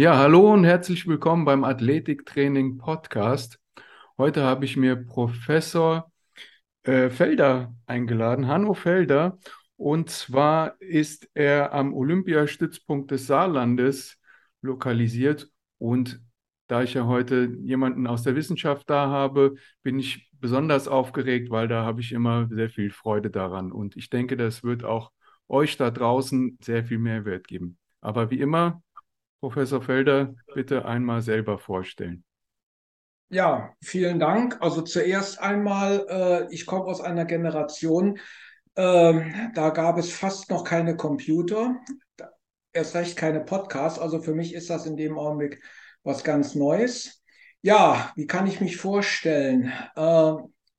Ja, hallo und herzlich willkommen beim Athletiktraining Podcast. Heute habe ich mir Professor äh, Felder eingeladen, Hanno Felder. Und zwar ist er am Olympiastützpunkt des Saarlandes lokalisiert. Und da ich ja heute jemanden aus der Wissenschaft da habe, bin ich besonders aufgeregt, weil da habe ich immer sehr viel Freude daran. Und ich denke, das wird auch euch da draußen sehr viel Mehrwert geben. Aber wie immer, Professor Felder, bitte einmal selber vorstellen. Ja, vielen Dank. Also zuerst einmal, äh, ich komme aus einer Generation, äh, da gab es fast noch keine Computer, erst recht keine Podcasts. Also für mich ist das in dem Augenblick was ganz Neues. Ja, wie kann ich mich vorstellen? Äh,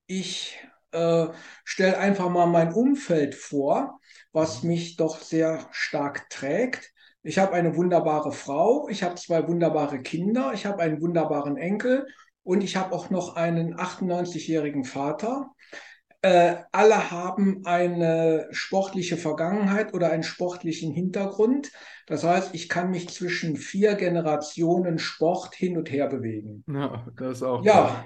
ich äh, stelle einfach mal mein Umfeld vor, was mich doch sehr stark trägt. Ich habe eine wunderbare Frau, ich habe zwei wunderbare Kinder, ich habe einen wunderbaren Enkel und ich habe auch noch einen 98-jährigen Vater. Äh, alle haben eine sportliche Vergangenheit oder einen sportlichen Hintergrund. Das heißt, ich kann mich zwischen vier Generationen Sport hin und her bewegen. Ja, das auch. Ja,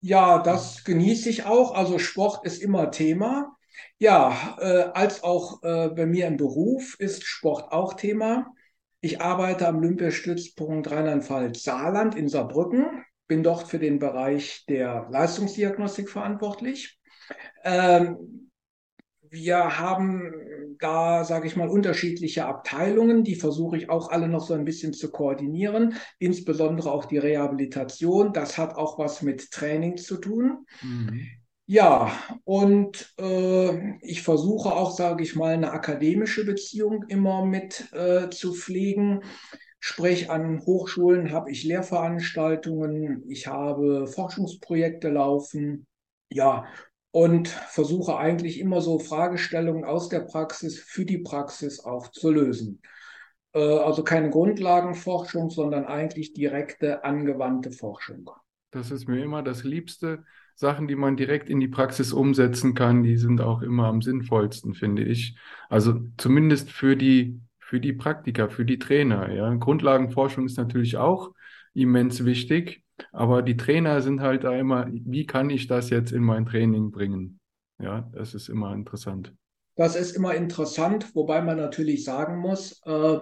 ja, das genieße ich auch. Also Sport ist immer Thema. Ja, äh, als auch äh, bei mir im Beruf ist Sport auch Thema. Ich arbeite am Olympiastützpunkt Rheinland-Pfalz Saarland in Saarbrücken, bin dort für den Bereich der Leistungsdiagnostik verantwortlich. Ähm, wir haben da, sage ich mal, unterschiedliche Abteilungen, die versuche ich auch alle noch so ein bisschen zu koordinieren, insbesondere auch die Rehabilitation. Das hat auch was mit Training zu tun. Mhm. Ja, und äh, ich versuche auch, sage ich mal, eine akademische Beziehung immer mit äh, zu pflegen. Sprich, an Hochschulen habe ich Lehrveranstaltungen, ich habe Forschungsprojekte laufen. Ja, und versuche eigentlich immer so Fragestellungen aus der Praxis für die Praxis auch zu lösen. Äh, also keine Grundlagenforschung, sondern eigentlich direkte angewandte Forschung. Das ist mir immer das Liebste Sachen, die man direkt in die Praxis umsetzen kann, die sind auch immer am sinnvollsten, finde ich. Also zumindest für die, für die Praktiker, für die Trainer. Ja. Grundlagenforschung ist natürlich auch immens wichtig, aber die Trainer sind halt da immer, wie kann ich das jetzt in mein Training bringen? Ja, das ist immer interessant. Das ist immer interessant, wobei man natürlich sagen muss, äh,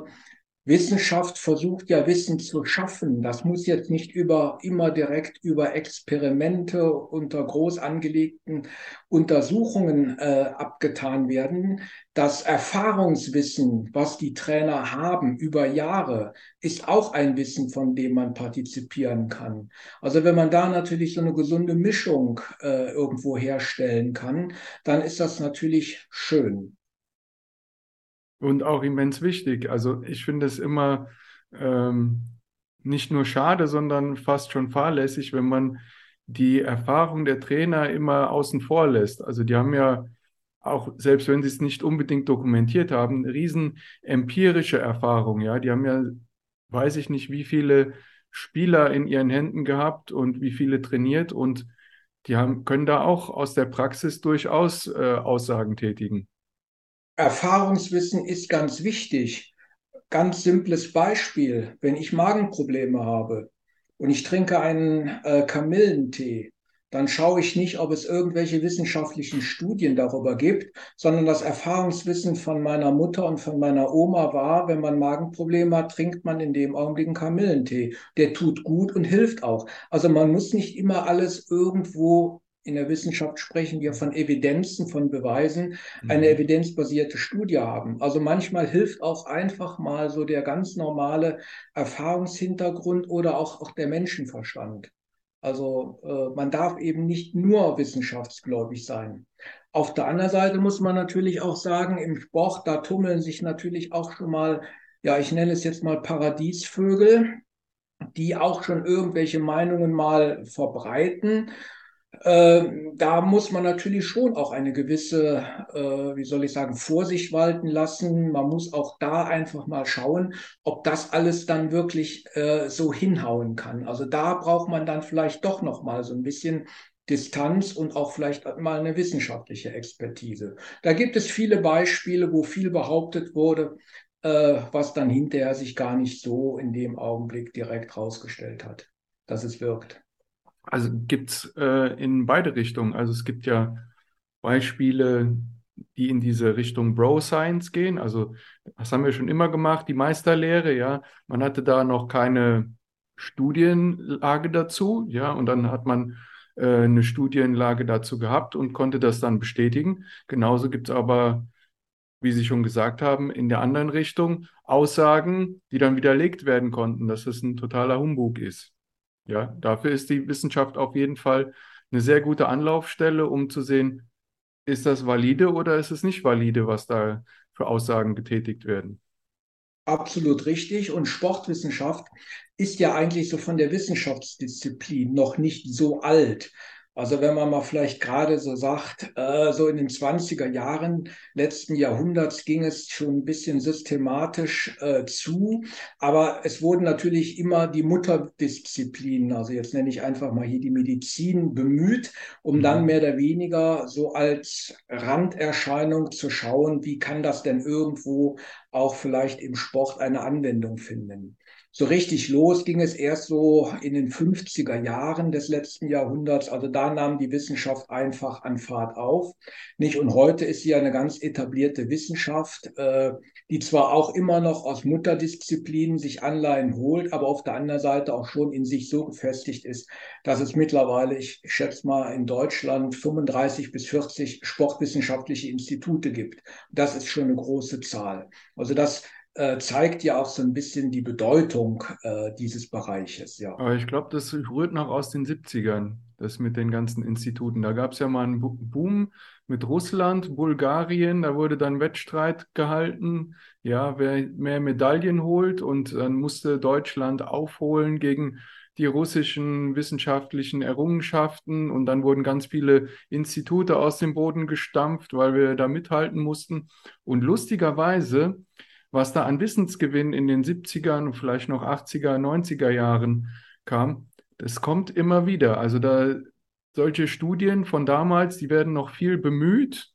Wissenschaft versucht ja Wissen zu schaffen. Das muss jetzt nicht über, immer direkt über Experimente unter groß angelegten Untersuchungen äh, abgetan werden. Das Erfahrungswissen, was die Trainer haben über Jahre, ist auch ein Wissen, von dem man partizipieren kann. Also wenn man da natürlich so eine gesunde Mischung äh, irgendwo herstellen kann, dann ist das natürlich schön und auch immens wichtig. Also ich finde es immer ähm, nicht nur schade, sondern fast schon fahrlässig, wenn man die Erfahrung der Trainer immer außen vor lässt. Also die haben ja auch, selbst wenn sie es nicht unbedingt dokumentiert haben, riesen empirische Erfahrung. Ja, die haben ja, weiß ich nicht, wie viele Spieler in ihren Händen gehabt und wie viele trainiert und die haben, können da auch aus der Praxis durchaus äh, Aussagen tätigen. Erfahrungswissen ist ganz wichtig. Ganz simples Beispiel, wenn ich Magenprobleme habe und ich trinke einen äh, Kamillentee, dann schaue ich nicht, ob es irgendwelche wissenschaftlichen Studien darüber gibt, sondern das Erfahrungswissen von meiner Mutter und von meiner Oma war, wenn man Magenprobleme hat, trinkt man in dem Augenblick einen Kamillentee. Der tut gut und hilft auch. Also man muss nicht immer alles irgendwo in der Wissenschaft sprechen wir von Evidenzen, von Beweisen, eine mhm. evidenzbasierte Studie haben. Also manchmal hilft auch einfach mal so der ganz normale Erfahrungshintergrund oder auch, auch der Menschenverstand. Also äh, man darf eben nicht nur wissenschaftsgläubig sein. Auf der anderen Seite muss man natürlich auch sagen, im Sport, da tummeln sich natürlich auch schon mal, ja, ich nenne es jetzt mal Paradiesvögel, die auch schon irgendwelche Meinungen mal verbreiten äh, da muss man natürlich schon auch eine gewisse, äh, wie soll ich sagen, Vorsicht walten lassen. Man muss auch da einfach mal schauen, ob das alles dann wirklich äh, so hinhauen kann. Also da braucht man dann vielleicht doch noch mal so ein bisschen Distanz und auch vielleicht mal eine wissenschaftliche Expertise. Da gibt es viele Beispiele, wo viel behauptet wurde, äh, was dann hinterher sich gar nicht so in dem Augenblick direkt rausgestellt hat, dass es wirkt. Also gibt es äh, in beide Richtungen. Also es gibt ja Beispiele, die in diese Richtung Bro Science gehen. Also das haben wir schon immer gemacht, die Meisterlehre, ja. Man hatte da noch keine Studienlage dazu, ja, und dann hat man äh, eine Studienlage dazu gehabt und konnte das dann bestätigen. Genauso gibt es aber, wie Sie schon gesagt haben, in der anderen Richtung Aussagen, die dann widerlegt werden konnten, dass es ein totaler Humbug ist. Ja, dafür ist die Wissenschaft auf jeden Fall eine sehr gute Anlaufstelle, um zu sehen, ist das valide oder ist es nicht valide, was da für Aussagen getätigt werden? Absolut richtig. Und Sportwissenschaft ist ja eigentlich so von der Wissenschaftsdisziplin noch nicht so alt. Also wenn man mal vielleicht gerade so sagt, äh, so in den 20er Jahren letzten Jahrhunderts ging es schon ein bisschen systematisch äh, zu, aber es wurden natürlich immer die Mutterdisziplinen, also jetzt nenne ich einfach mal hier die Medizin, bemüht, um dann mhm. mehr oder weniger so als Randerscheinung zu schauen, wie kann das denn irgendwo auch vielleicht im Sport eine Anwendung finden. So richtig los ging es erst so in den 50er Jahren des letzten Jahrhunderts. Also da nahm die Wissenschaft einfach an Fahrt auf. Nicht? Und heute ist sie eine ganz etablierte Wissenschaft, äh, die zwar auch immer noch aus Mutterdisziplinen sich Anleihen holt, aber auf der anderen Seite auch schon in sich so gefestigt ist, dass es mittlerweile, ich schätze mal, in Deutschland 35 bis 40 sportwissenschaftliche Institute gibt. Das ist schon eine große Zahl. Also das zeigt ja auch so ein bisschen die Bedeutung äh, dieses Bereiches, ja. Aber ich glaube, das rührt noch aus den 70ern, das mit den ganzen Instituten. Da gab es ja mal einen Boom mit Russland, Bulgarien, da wurde dann Wettstreit gehalten, ja, wer mehr Medaillen holt und dann musste Deutschland aufholen gegen die russischen wissenschaftlichen Errungenschaften und dann wurden ganz viele Institute aus dem Boden gestampft, weil wir da mithalten mussten. Und lustigerweise was da an Wissensgewinn in den 70ern und vielleicht noch 80er, 90er Jahren kam, das kommt immer wieder. Also da solche Studien von damals, die werden noch viel bemüht,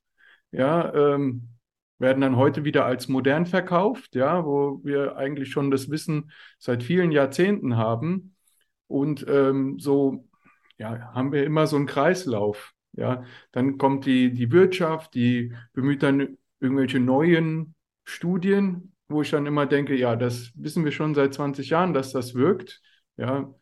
ja, ähm, werden dann heute wieder als modern verkauft, ja, wo wir eigentlich schon das Wissen seit vielen Jahrzehnten haben. Und ähm, so ja, haben wir immer so einen Kreislauf. Ja, dann kommt die, die Wirtschaft, die bemüht dann irgendwelche neuen Studien, wo ich dann immer denke, ja, das wissen wir schon seit 20 Jahren, dass das wirkt. Ja,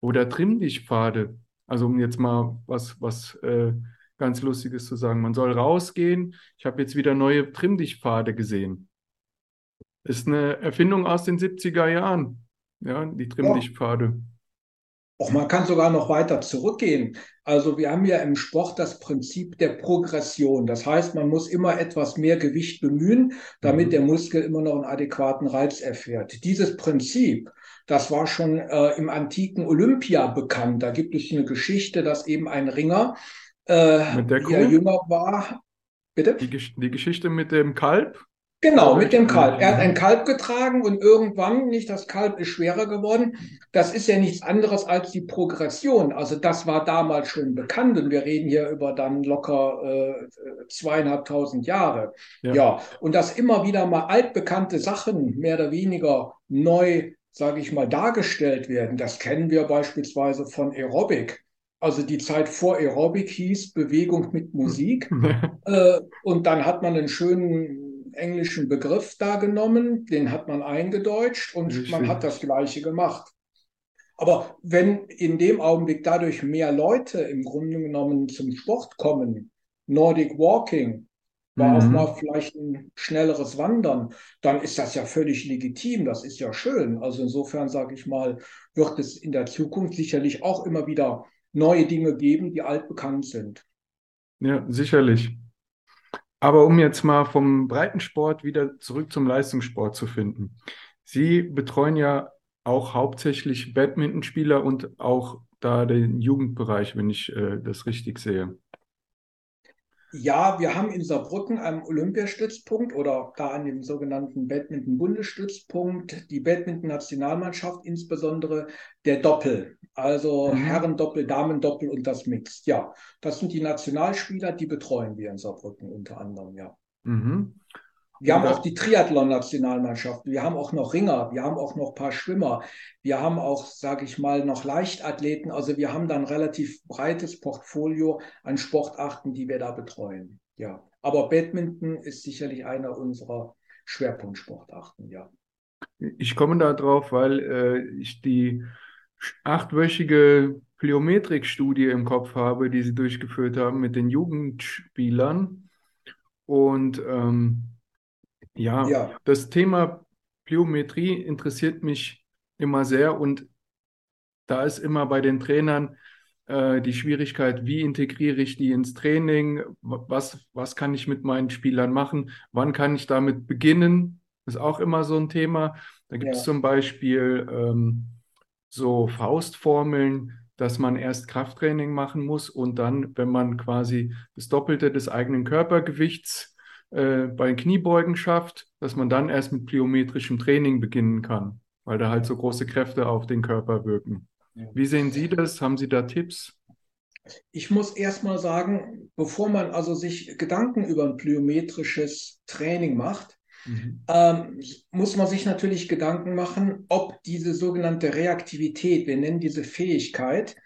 oder Trimm-dich-Pfade. Also um jetzt mal was, was äh, ganz Lustiges zu sagen. Man soll rausgehen. Ich habe jetzt wieder neue Trimm-dich-Pfade gesehen. Ist eine Erfindung aus den 70er Jahren. Ja, die Trimm-dich-Pfade. Auch man kann sogar noch weiter zurückgehen. Also wir haben ja im Sport das Prinzip der Progression. Das heißt, man muss immer etwas mehr Gewicht bemühen, damit mhm. der Muskel immer noch einen adäquaten Reiz erfährt. Dieses Prinzip, das war schon äh, im antiken Olympia bekannt. Da gibt es eine Geschichte, dass eben ein Ringer, äh, der jünger war, bitte? Die, die Geschichte mit dem Kalb? Genau, mit dem Kalb. Er hat ein Kalb getragen und irgendwann, nicht das Kalb ist schwerer geworden. Das ist ja nichts anderes als die Progression. Also das war damals schon bekannt und wir reden hier über dann locker äh, zweieinhalbtausend Jahre. Ja. ja, und dass immer wieder mal altbekannte Sachen mehr oder weniger neu, sage ich mal, dargestellt werden, das kennen wir beispielsweise von Aerobic. Also die Zeit vor Aerobic hieß Bewegung mit Musik. äh, und dann hat man einen schönen englischen Begriff da genommen, den hat man eingedeutscht und Richtig. man hat das Gleiche gemacht. Aber wenn in dem Augenblick dadurch mehr Leute im Grunde genommen zum Sport kommen, Nordic Walking, war mhm. auch mal vielleicht ein schnelleres Wandern, dann ist das ja völlig legitim, das ist ja schön. Also insofern sage ich mal, wird es in der Zukunft sicherlich auch immer wieder neue Dinge geben, die altbekannt sind. Ja, sicherlich. Aber um jetzt mal vom Breitensport wieder zurück zum Leistungssport zu finden. Sie betreuen ja auch hauptsächlich Badmintonspieler und auch da den Jugendbereich, wenn ich äh, das richtig sehe. Ja, wir haben in Saarbrücken am Olympiastützpunkt oder da an dem sogenannten Badminton-Bundesstützpunkt die Badminton-Nationalmannschaft, insbesondere der Doppel, also mhm. Herren-Doppel, Damen-Doppel und das Mixed. Ja, das sind die Nationalspieler, die betreuen wir in Saarbrücken unter anderem, ja. Mhm. Wir haben auch die Triathlon-Nationalmannschaft, wir haben auch noch Ringer, wir haben auch noch ein paar Schwimmer, wir haben auch, sage ich mal, noch Leichtathleten. Also wir haben da ein relativ breites Portfolio an Sportarten, die wir da betreuen. Ja, aber Badminton ist sicherlich einer unserer Schwerpunktsportarten, ja. Ich komme da drauf, weil äh, ich die achtwöchige Plyometrik-Studie im Kopf habe, die sie durchgeführt haben mit den Jugendspielern. Und ähm, ja, ja, das Thema Plyometrie interessiert mich immer sehr und da ist immer bei den Trainern äh, die Schwierigkeit, wie integriere ich die ins Training, was, was kann ich mit meinen Spielern machen, wann kann ich damit beginnen, ist auch immer so ein Thema. Da gibt es ja. zum Beispiel ähm, so Faustformeln, dass man erst Krafttraining machen muss und dann, wenn man quasi das Doppelte des eigenen Körpergewichts äh, bei Kniebeugen schafft, dass man dann erst mit plyometrischem Training beginnen kann, weil da halt so große Kräfte auf den Körper wirken. Wie sehen Sie das? Haben Sie da Tipps? Ich muss erst mal sagen, bevor man also sich Gedanken über ein plyometrisches Training macht, mhm. ähm, muss man sich natürlich Gedanken machen, ob diese sogenannte Reaktivität, wir nennen diese Fähigkeit,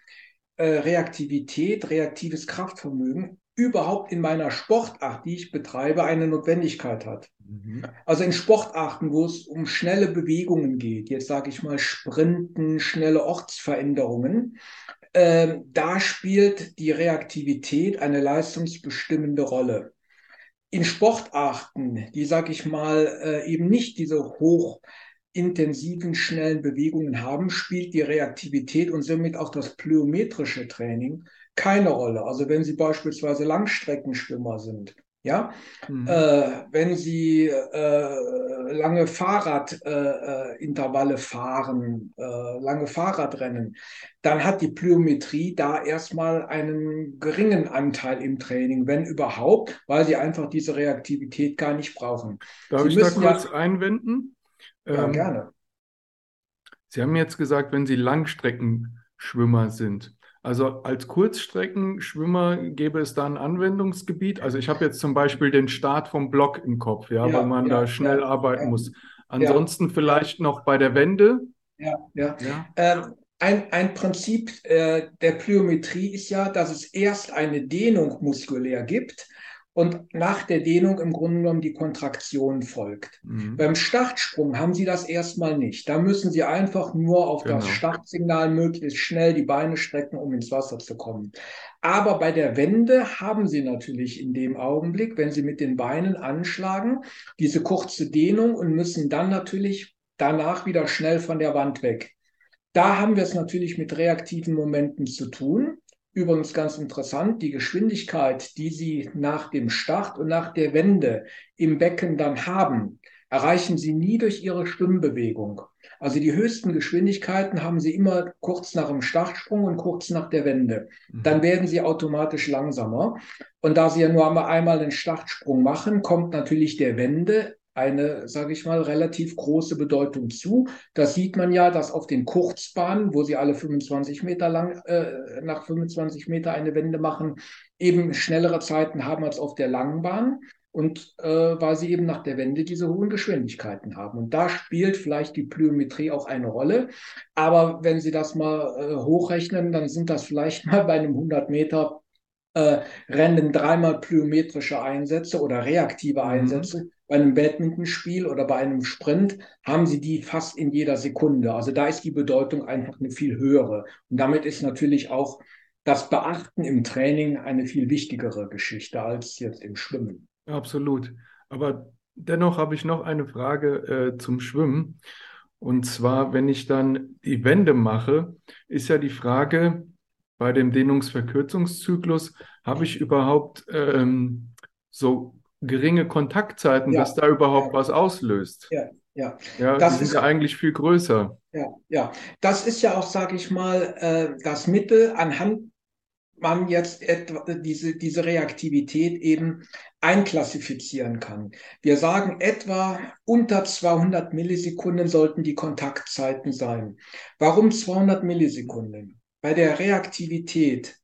äh, Reaktivität, reaktives Kraftvermögen, überhaupt in meiner Sportart, die ich betreibe, eine Notwendigkeit hat. Mhm. Also in Sportarten, wo es um schnelle Bewegungen geht, jetzt sage ich mal Sprinten, schnelle Ortsveränderungen, äh, da spielt die Reaktivität eine leistungsbestimmende Rolle. In Sportarten, die, sage ich mal, äh, eben nicht diese hochintensiven, schnellen Bewegungen haben, spielt die Reaktivität und somit auch das plyometrische Training keine Rolle. Also wenn Sie beispielsweise Langstreckenschwimmer sind, ja, mhm. äh, wenn Sie äh, lange Fahrradintervalle äh, fahren, äh, lange Fahrradrennen, dann hat die Plyometrie da erstmal einen geringen Anteil im Training, wenn überhaupt, weil Sie einfach diese Reaktivität gar nicht brauchen. Darf Sie ich da kurz ja, einwenden? Ja, ähm, gerne. Sie haben jetzt gesagt, wenn Sie Langstreckenschwimmer sind. Also als Kurzstreckenschwimmer gäbe es da ein Anwendungsgebiet. Also ich habe jetzt zum Beispiel den Start vom Block im Kopf, ja, ja weil man ja, da schnell ja, arbeiten muss. Ansonsten vielleicht noch bei der Wende. Ja, ja. Ähm, ein, ein Prinzip äh, der Plyometrie ist ja, dass es erst eine Dehnung muskulär gibt und nach der Dehnung im Grunde genommen die Kontraktion folgt. Mhm. Beim Startsprung haben Sie das erstmal nicht. Da müssen Sie einfach nur auf genau. das Startsignal möglichst schnell die Beine strecken, um ins Wasser zu kommen. Aber bei der Wende haben Sie natürlich in dem Augenblick, wenn Sie mit den Beinen anschlagen, diese kurze Dehnung und müssen dann natürlich danach wieder schnell von der Wand weg. Da haben wir es natürlich mit reaktiven Momenten zu tun. Übrigens ganz interessant, die Geschwindigkeit, die Sie nach dem Start und nach der Wende im Becken dann haben, erreichen Sie nie durch Ihre Schwimmbewegung. Also die höchsten Geschwindigkeiten haben Sie immer kurz nach dem Startsprung und kurz nach der Wende. Mhm. Dann werden Sie automatisch langsamer. Und da Sie ja nur einmal den Startsprung machen, kommt natürlich der Wende eine, sage ich mal, relativ große Bedeutung zu. Das sieht man ja, dass auf den Kurzbahnen, wo sie alle 25 Meter lang, äh, nach 25 Meter eine Wende machen, eben schnellere Zeiten haben als auf der langen Bahn. Und äh, weil sie eben nach der Wende diese hohen Geschwindigkeiten haben. Und da spielt vielleicht die Plyometrie auch eine Rolle. Aber wenn Sie das mal äh, hochrechnen, dann sind das vielleicht mal bei einem 100 Meter äh, Rennen dreimal plyometrische Einsätze oder reaktive mhm. Einsätze. Mhm. Bei einem Badmintonspiel oder bei einem Sprint haben sie die fast in jeder Sekunde. Also da ist die Bedeutung einfach eine viel höhere. Und damit ist natürlich auch das Beachten im Training eine viel wichtigere Geschichte als jetzt im Schwimmen. Absolut. Aber dennoch habe ich noch eine Frage äh, zum Schwimmen. Und zwar, wenn ich dann die Wände mache, ist ja die Frage, bei dem Dehnungsverkürzungszyklus, habe ich überhaupt ähm, so geringe Kontaktzeiten, ja. dass da überhaupt was auslöst? Ja, ja. Ja, das ist, ja eigentlich viel größer. Ja, ja. Das ist ja auch, sage ich mal, äh, das Mittel, anhand man jetzt etwa diese, diese Reaktivität eben einklassifizieren kann. Wir sagen, etwa unter 200 Millisekunden sollten die Kontaktzeiten sein. Warum 200 Millisekunden? bei der Reaktivität,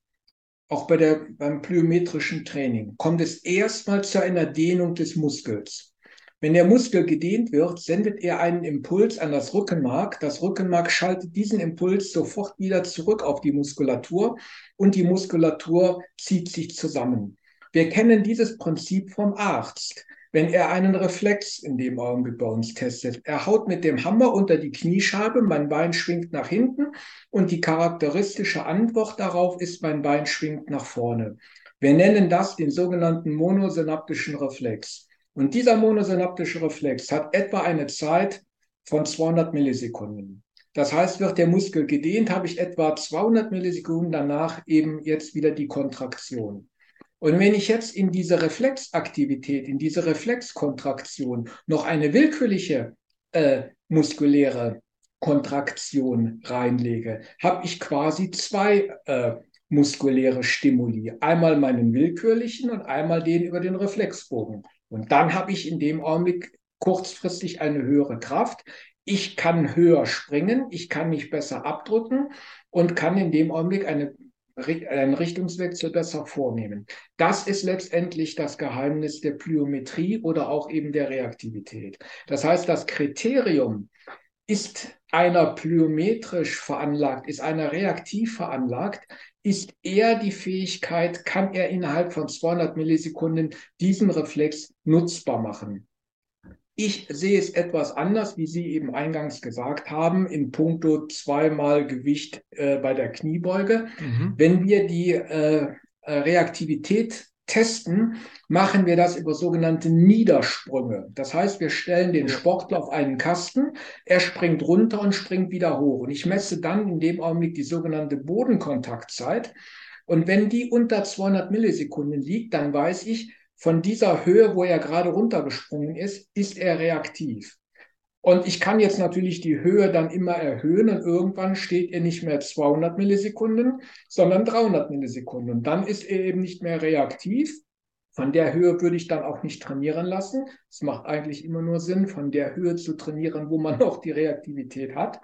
auch bei der, beim plyometrischen Training, kommt es erstmal zu einer Dehnung des Muskels. Wenn der Muskel gedehnt wird, sendet er einen Impuls an das Rückenmark. Das Rückenmark schaltet diesen Impuls sofort wieder zurück auf die Muskulatur und die Muskulatur zieht sich zusammen. Wir kennen dieses Prinzip vom Arzt wenn er einen Reflex in dem Augenblick bei uns testet. Er haut mit dem Hammer unter die Kniescheibe, mein Bein schwingt nach hinten und die charakteristische Antwort darauf ist, mein Bein schwingt nach vorne. Wir nennen das den sogenannten monosynaptischen Reflex. Und dieser monosynaptische Reflex hat etwa eine Zeit von 200 Millisekunden. Das heißt, wird der Muskel gedehnt, habe ich etwa 200 Millisekunden danach eben jetzt wieder die Kontraktion. Und wenn ich jetzt in diese Reflexaktivität, in diese Reflexkontraktion noch eine willkürliche äh, muskuläre Kontraktion reinlege, habe ich quasi zwei äh, muskuläre Stimuli. Einmal meinen willkürlichen und einmal den über den Reflexbogen. Und dann habe ich in dem Augenblick kurzfristig eine höhere Kraft. Ich kann höher springen, ich kann mich besser abdrücken und kann in dem Augenblick eine einen Richtungswechsel besser vornehmen. Das ist letztendlich das Geheimnis der Plyometrie oder auch eben der Reaktivität. Das heißt, das Kriterium ist einer plyometrisch veranlagt, ist einer reaktiv veranlagt, ist er die Fähigkeit, kann er innerhalb von 200 Millisekunden diesen Reflex nutzbar machen. Ich sehe es etwas anders, wie Sie eben eingangs gesagt haben, in puncto zweimal Gewicht äh, bei der Kniebeuge. Mhm. Wenn wir die äh, äh, Reaktivität testen, machen wir das über sogenannte Niedersprünge. Das heißt, wir stellen den Sportler auf einen Kasten, er springt runter und springt wieder hoch. Und ich messe dann in dem Augenblick die sogenannte Bodenkontaktzeit. Und wenn die unter 200 Millisekunden liegt, dann weiß ich, von dieser Höhe, wo er gerade runtergesprungen ist, ist er reaktiv. Und ich kann jetzt natürlich die Höhe dann immer erhöhen und irgendwann steht er nicht mehr 200 Millisekunden, sondern 300 Millisekunden. Und dann ist er eben nicht mehr reaktiv. Von der Höhe würde ich dann auch nicht trainieren lassen. Es macht eigentlich immer nur Sinn, von der Höhe zu trainieren, wo man noch die Reaktivität hat.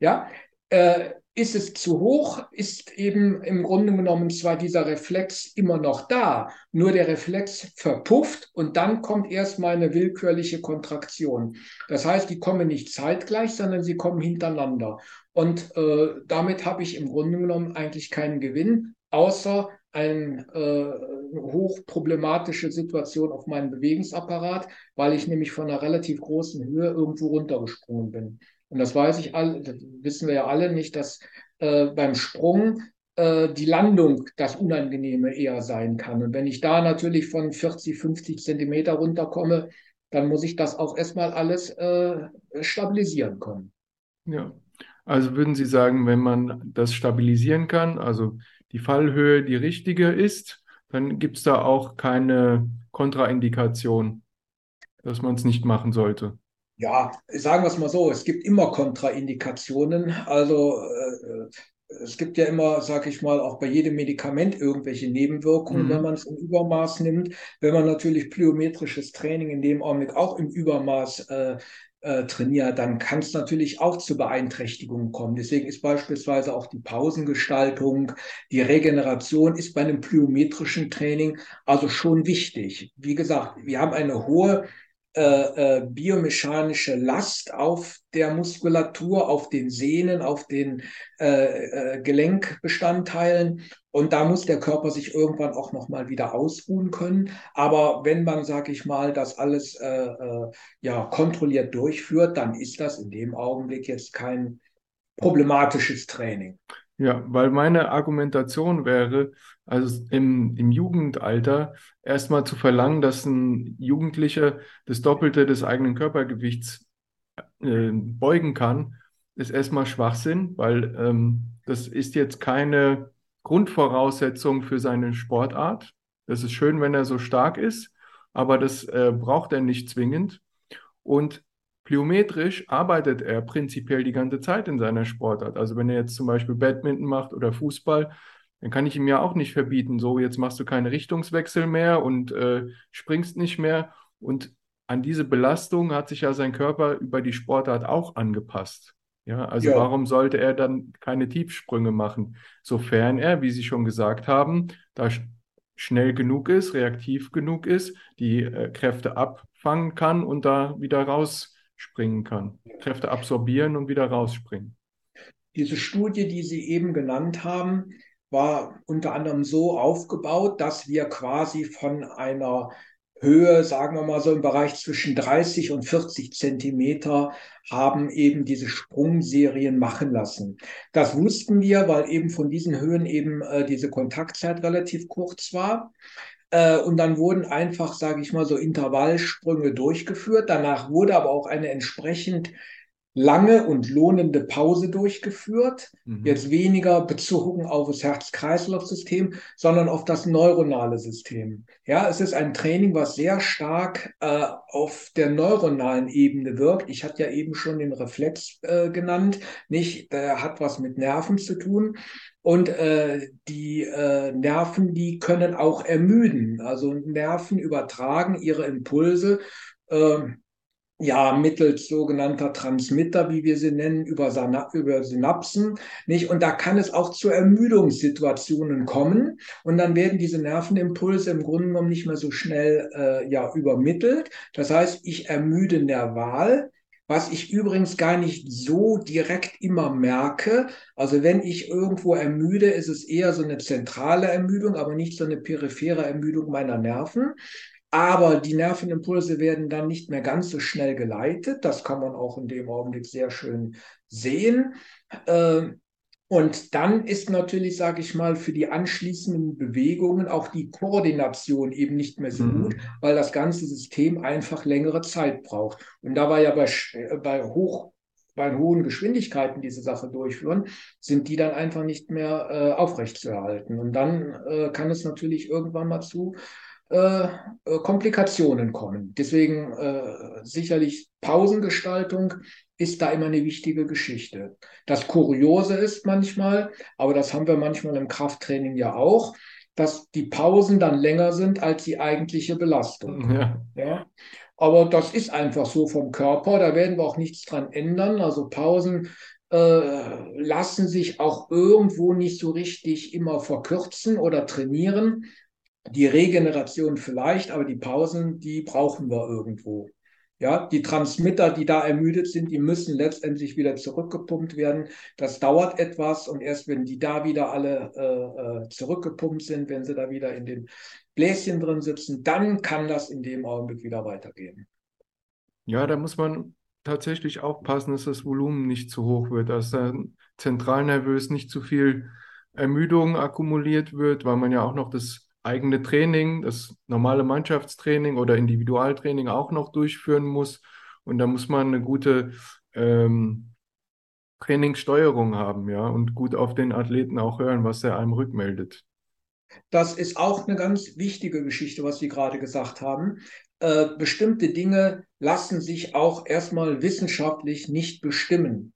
Ja, äh, ist es zu hoch, ist eben im Grunde genommen zwar dieser Reflex immer noch da, nur der Reflex verpufft und dann kommt erstmal eine willkürliche Kontraktion. Das heißt, die kommen nicht zeitgleich, sondern sie kommen hintereinander. Und äh, damit habe ich im Grunde genommen eigentlich keinen Gewinn, außer eine äh, hochproblematische Situation auf meinem Bewegungsapparat, weil ich nämlich von einer relativ großen Höhe irgendwo runtergesprungen bin. Und das weiß ich alle, wissen wir ja alle nicht, dass äh, beim Sprung äh, die Landung das Unangenehme eher sein kann. Und wenn ich da natürlich von 40, 50 Zentimeter runterkomme, dann muss ich das auch erstmal alles äh, stabilisieren können. Ja, also würden Sie sagen, wenn man das stabilisieren kann, also die Fallhöhe die richtige ist, dann gibt es da auch keine Kontraindikation, dass man es nicht machen sollte. Ja, sagen wir es mal so, es gibt immer Kontraindikationen. Also äh, es gibt ja immer, sag ich mal, auch bei jedem Medikament irgendwelche Nebenwirkungen, mhm. wenn man es im Übermaß nimmt. Wenn man natürlich plyometrisches Training in dem Augenblick auch im Übermaß äh, äh, trainiert, dann kann es natürlich auch zu Beeinträchtigungen kommen. Deswegen ist beispielsweise auch die Pausengestaltung, die Regeneration ist bei einem plyometrischen Training also schon wichtig. Wie gesagt, wir haben eine hohe äh, äh, biomechanische Last auf der Muskulatur, auf den Sehnen, auf den äh, äh, Gelenkbestandteilen. Und da muss der Körper sich irgendwann auch nochmal wieder ausruhen können. Aber wenn man, sag ich mal, das alles äh, äh, ja, kontrolliert durchführt, dann ist das in dem Augenblick jetzt kein problematisches Training. Ja, weil meine Argumentation wäre, also im, im Jugendalter erstmal zu verlangen, dass ein Jugendlicher das Doppelte des eigenen Körpergewichts äh, beugen kann, ist erstmal Schwachsinn, weil ähm, das ist jetzt keine Grundvoraussetzung für seine Sportart. Das ist schön, wenn er so stark ist, aber das äh, braucht er nicht zwingend. Und Plyometrisch arbeitet er prinzipiell die ganze Zeit in seiner Sportart. Also wenn er jetzt zum Beispiel Badminton macht oder Fußball, dann kann ich ihm ja auch nicht verbieten, so jetzt machst du keine Richtungswechsel mehr und äh, springst nicht mehr. Und an diese Belastung hat sich ja sein Körper über die Sportart auch angepasst. Ja, also ja. warum sollte er dann keine Tiefsprünge machen, sofern er, wie Sie schon gesagt haben, da schnell genug ist, reaktiv genug ist, die äh, Kräfte abfangen kann und da wieder rausspringen kann. Kräfte absorbieren und wieder rausspringen. Diese Studie, die Sie eben genannt haben, war unter anderem so aufgebaut, dass wir quasi von einer Höhe, sagen wir mal so im Bereich zwischen 30 und 40 Zentimeter, haben eben diese Sprungserien machen lassen. Das wussten wir, weil eben von diesen Höhen eben äh, diese Kontaktzeit relativ kurz war. Äh, und dann wurden einfach, sage ich mal, so Intervallsprünge durchgeführt. Danach wurde aber auch eine entsprechend lange und lohnende Pause durchgeführt. Mhm. Jetzt weniger bezogen auf das Herz-Kreislauf-System, sondern auf das neuronale System. Ja, es ist ein Training, was sehr stark äh, auf der neuronalen Ebene wirkt. Ich hatte ja eben schon den Reflex äh, genannt, nicht? Der hat was mit Nerven zu tun. Und äh, die äh, Nerven, die können auch ermüden. Also Nerven übertragen ihre Impulse äh, ja, mittels sogenannter Transmitter, wie wir sie nennen, über, über Synapsen, nicht? Und da kann es auch zu Ermüdungssituationen kommen. Und dann werden diese Nervenimpulse im Grunde genommen nicht mehr so schnell, äh, ja, übermittelt. Das heißt, ich ermüde nerval, was ich übrigens gar nicht so direkt immer merke. Also wenn ich irgendwo ermüde, ist es eher so eine zentrale Ermüdung, aber nicht so eine periphere Ermüdung meiner Nerven. Aber die Nervenimpulse werden dann nicht mehr ganz so schnell geleitet. Das kann man auch in dem Augenblick sehr schön sehen. Ähm, und dann ist natürlich, sage ich mal, für die anschließenden Bewegungen auch die Koordination eben nicht mehr so mhm. gut, weil das ganze System einfach längere Zeit braucht. Und da war ja bei, bei hoch bei hohen Geschwindigkeiten diese Sache durchführen, sind die dann einfach nicht mehr äh, aufrechtzuerhalten. Und dann äh, kann es natürlich irgendwann mal zu äh, äh, Komplikationen kommen. Deswegen äh, sicherlich Pausengestaltung ist da immer eine wichtige Geschichte. Das Kuriose ist manchmal, aber das haben wir manchmal im Krafttraining ja auch, dass die Pausen dann länger sind als die eigentliche Belastung. Ja. ja? Aber das ist einfach so vom Körper, da werden wir auch nichts dran ändern. Also Pausen äh, lassen sich auch irgendwo nicht so richtig immer verkürzen oder trainieren. Die Regeneration vielleicht, aber die Pausen, die brauchen wir irgendwo. Ja, die Transmitter, die da ermüdet sind, die müssen letztendlich wieder zurückgepumpt werden. Das dauert etwas und erst wenn die da wieder alle äh, äh zurückgepumpt sind, wenn sie da wieder in den Bläschen drin sitzen, dann kann das in dem Augenblick wieder weitergehen. Ja, da muss man tatsächlich aufpassen, dass das Volumen nicht zu hoch wird, dass da zentralnervös nicht zu viel Ermüdung akkumuliert wird, weil man ja auch noch das eigene Training, das normale Mannschaftstraining oder Individualtraining auch noch durchführen muss. Und da muss man eine gute ähm, Trainingssteuerung haben, ja, und gut auf den Athleten auch hören, was er einem rückmeldet. Das ist auch eine ganz wichtige Geschichte, was Sie gerade gesagt haben. Äh, bestimmte Dinge lassen sich auch erstmal wissenschaftlich nicht bestimmen.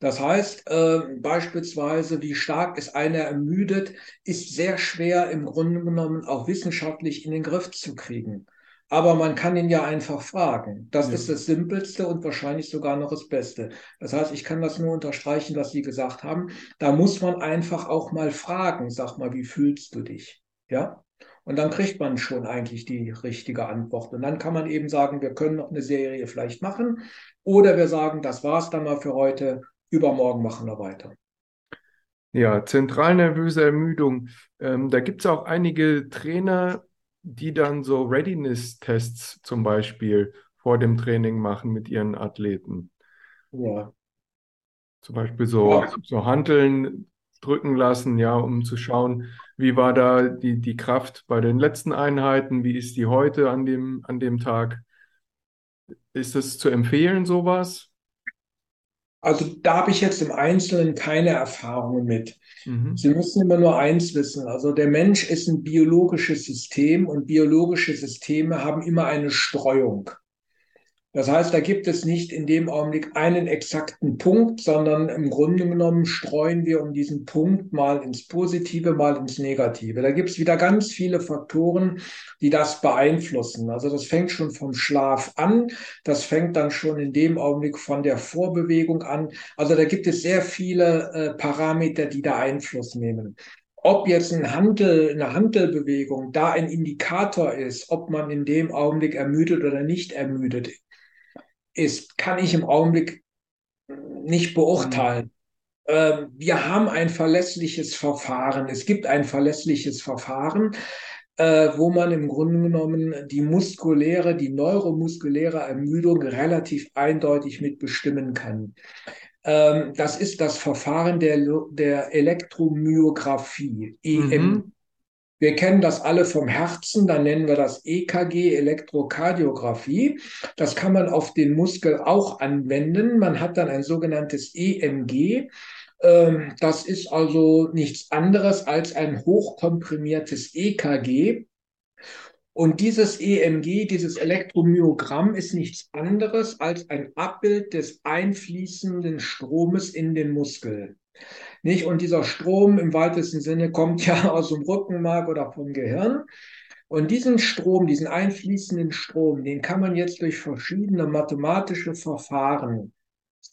Das heißt, äh, beispielsweise, wie stark ist einer ermüdet, ist sehr schwer im Grunde genommen auch wissenschaftlich in den Griff zu kriegen. Aber man kann ihn ja einfach fragen. Das ja. ist das Simpelste und wahrscheinlich sogar noch das Beste. Das heißt, ich kann das nur unterstreichen, was Sie gesagt haben. Da muss man einfach auch mal fragen. Sag mal, wie fühlst du dich? Ja? Und dann kriegt man schon eigentlich die richtige Antwort. Und dann kann man eben sagen, wir können noch eine Serie vielleicht machen. Oder wir sagen, das war's dann mal für heute übermorgen machen wir weiter. Ja, zentralnervöse Ermüdung. Ähm, da gibt es auch einige Trainer, die dann so Readiness-Tests zum Beispiel vor dem Training machen mit ihren Athleten. Ja. Zum Beispiel so, ja. so Hanteln drücken lassen, ja, um zu schauen, wie war da die, die Kraft bei den letzten Einheiten, wie ist die heute an dem, an dem Tag. Ist es zu empfehlen, sowas? Also da habe ich jetzt im Einzelnen keine Erfahrungen mit. Mhm. Sie müssen immer nur eins wissen. Also der Mensch ist ein biologisches System und biologische Systeme haben immer eine Streuung. Das heißt, da gibt es nicht in dem Augenblick einen exakten Punkt, sondern im Grunde genommen streuen wir um diesen Punkt mal ins Positive, mal ins Negative. Da gibt es wieder ganz viele Faktoren, die das beeinflussen. Also das fängt schon vom Schlaf an, das fängt dann schon in dem Augenblick von der Vorbewegung an. Also da gibt es sehr viele äh, Parameter, die da Einfluss nehmen. ob jetzt ein Handel, eine Handelbewegung da ein Indikator ist, ob man in dem Augenblick ermüdet oder nicht ermüdet ist, kann ich im Augenblick nicht beurteilen. Mhm. Wir haben ein verlässliches Verfahren. Es gibt ein verlässliches Verfahren, äh, wo man im Grunde genommen die muskuläre, die neuromuskuläre Ermüdung relativ eindeutig mitbestimmen kann. Ähm, das ist das Verfahren der, der Elektromyographie, EM. Mhm. Wir kennen das alle vom Herzen, dann nennen wir das EKG, Elektrokardiographie. Das kann man auf den Muskel auch anwenden. Man hat dann ein sogenanntes EMG. Ähm, das ist also nichts anderes als ein hochkomprimiertes EKG. Und dieses EMG, dieses Elektromyogramm ist nichts anderes als ein Abbild des einfließenden Stromes in den Muskel. Nicht? Und dieser Strom im weitesten Sinne kommt ja aus dem Rückenmark oder vom Gehirn. Und diesen Strom, diesen einfließenden Strom, den kann man jetzt durch verschiedene mathematische Verfahren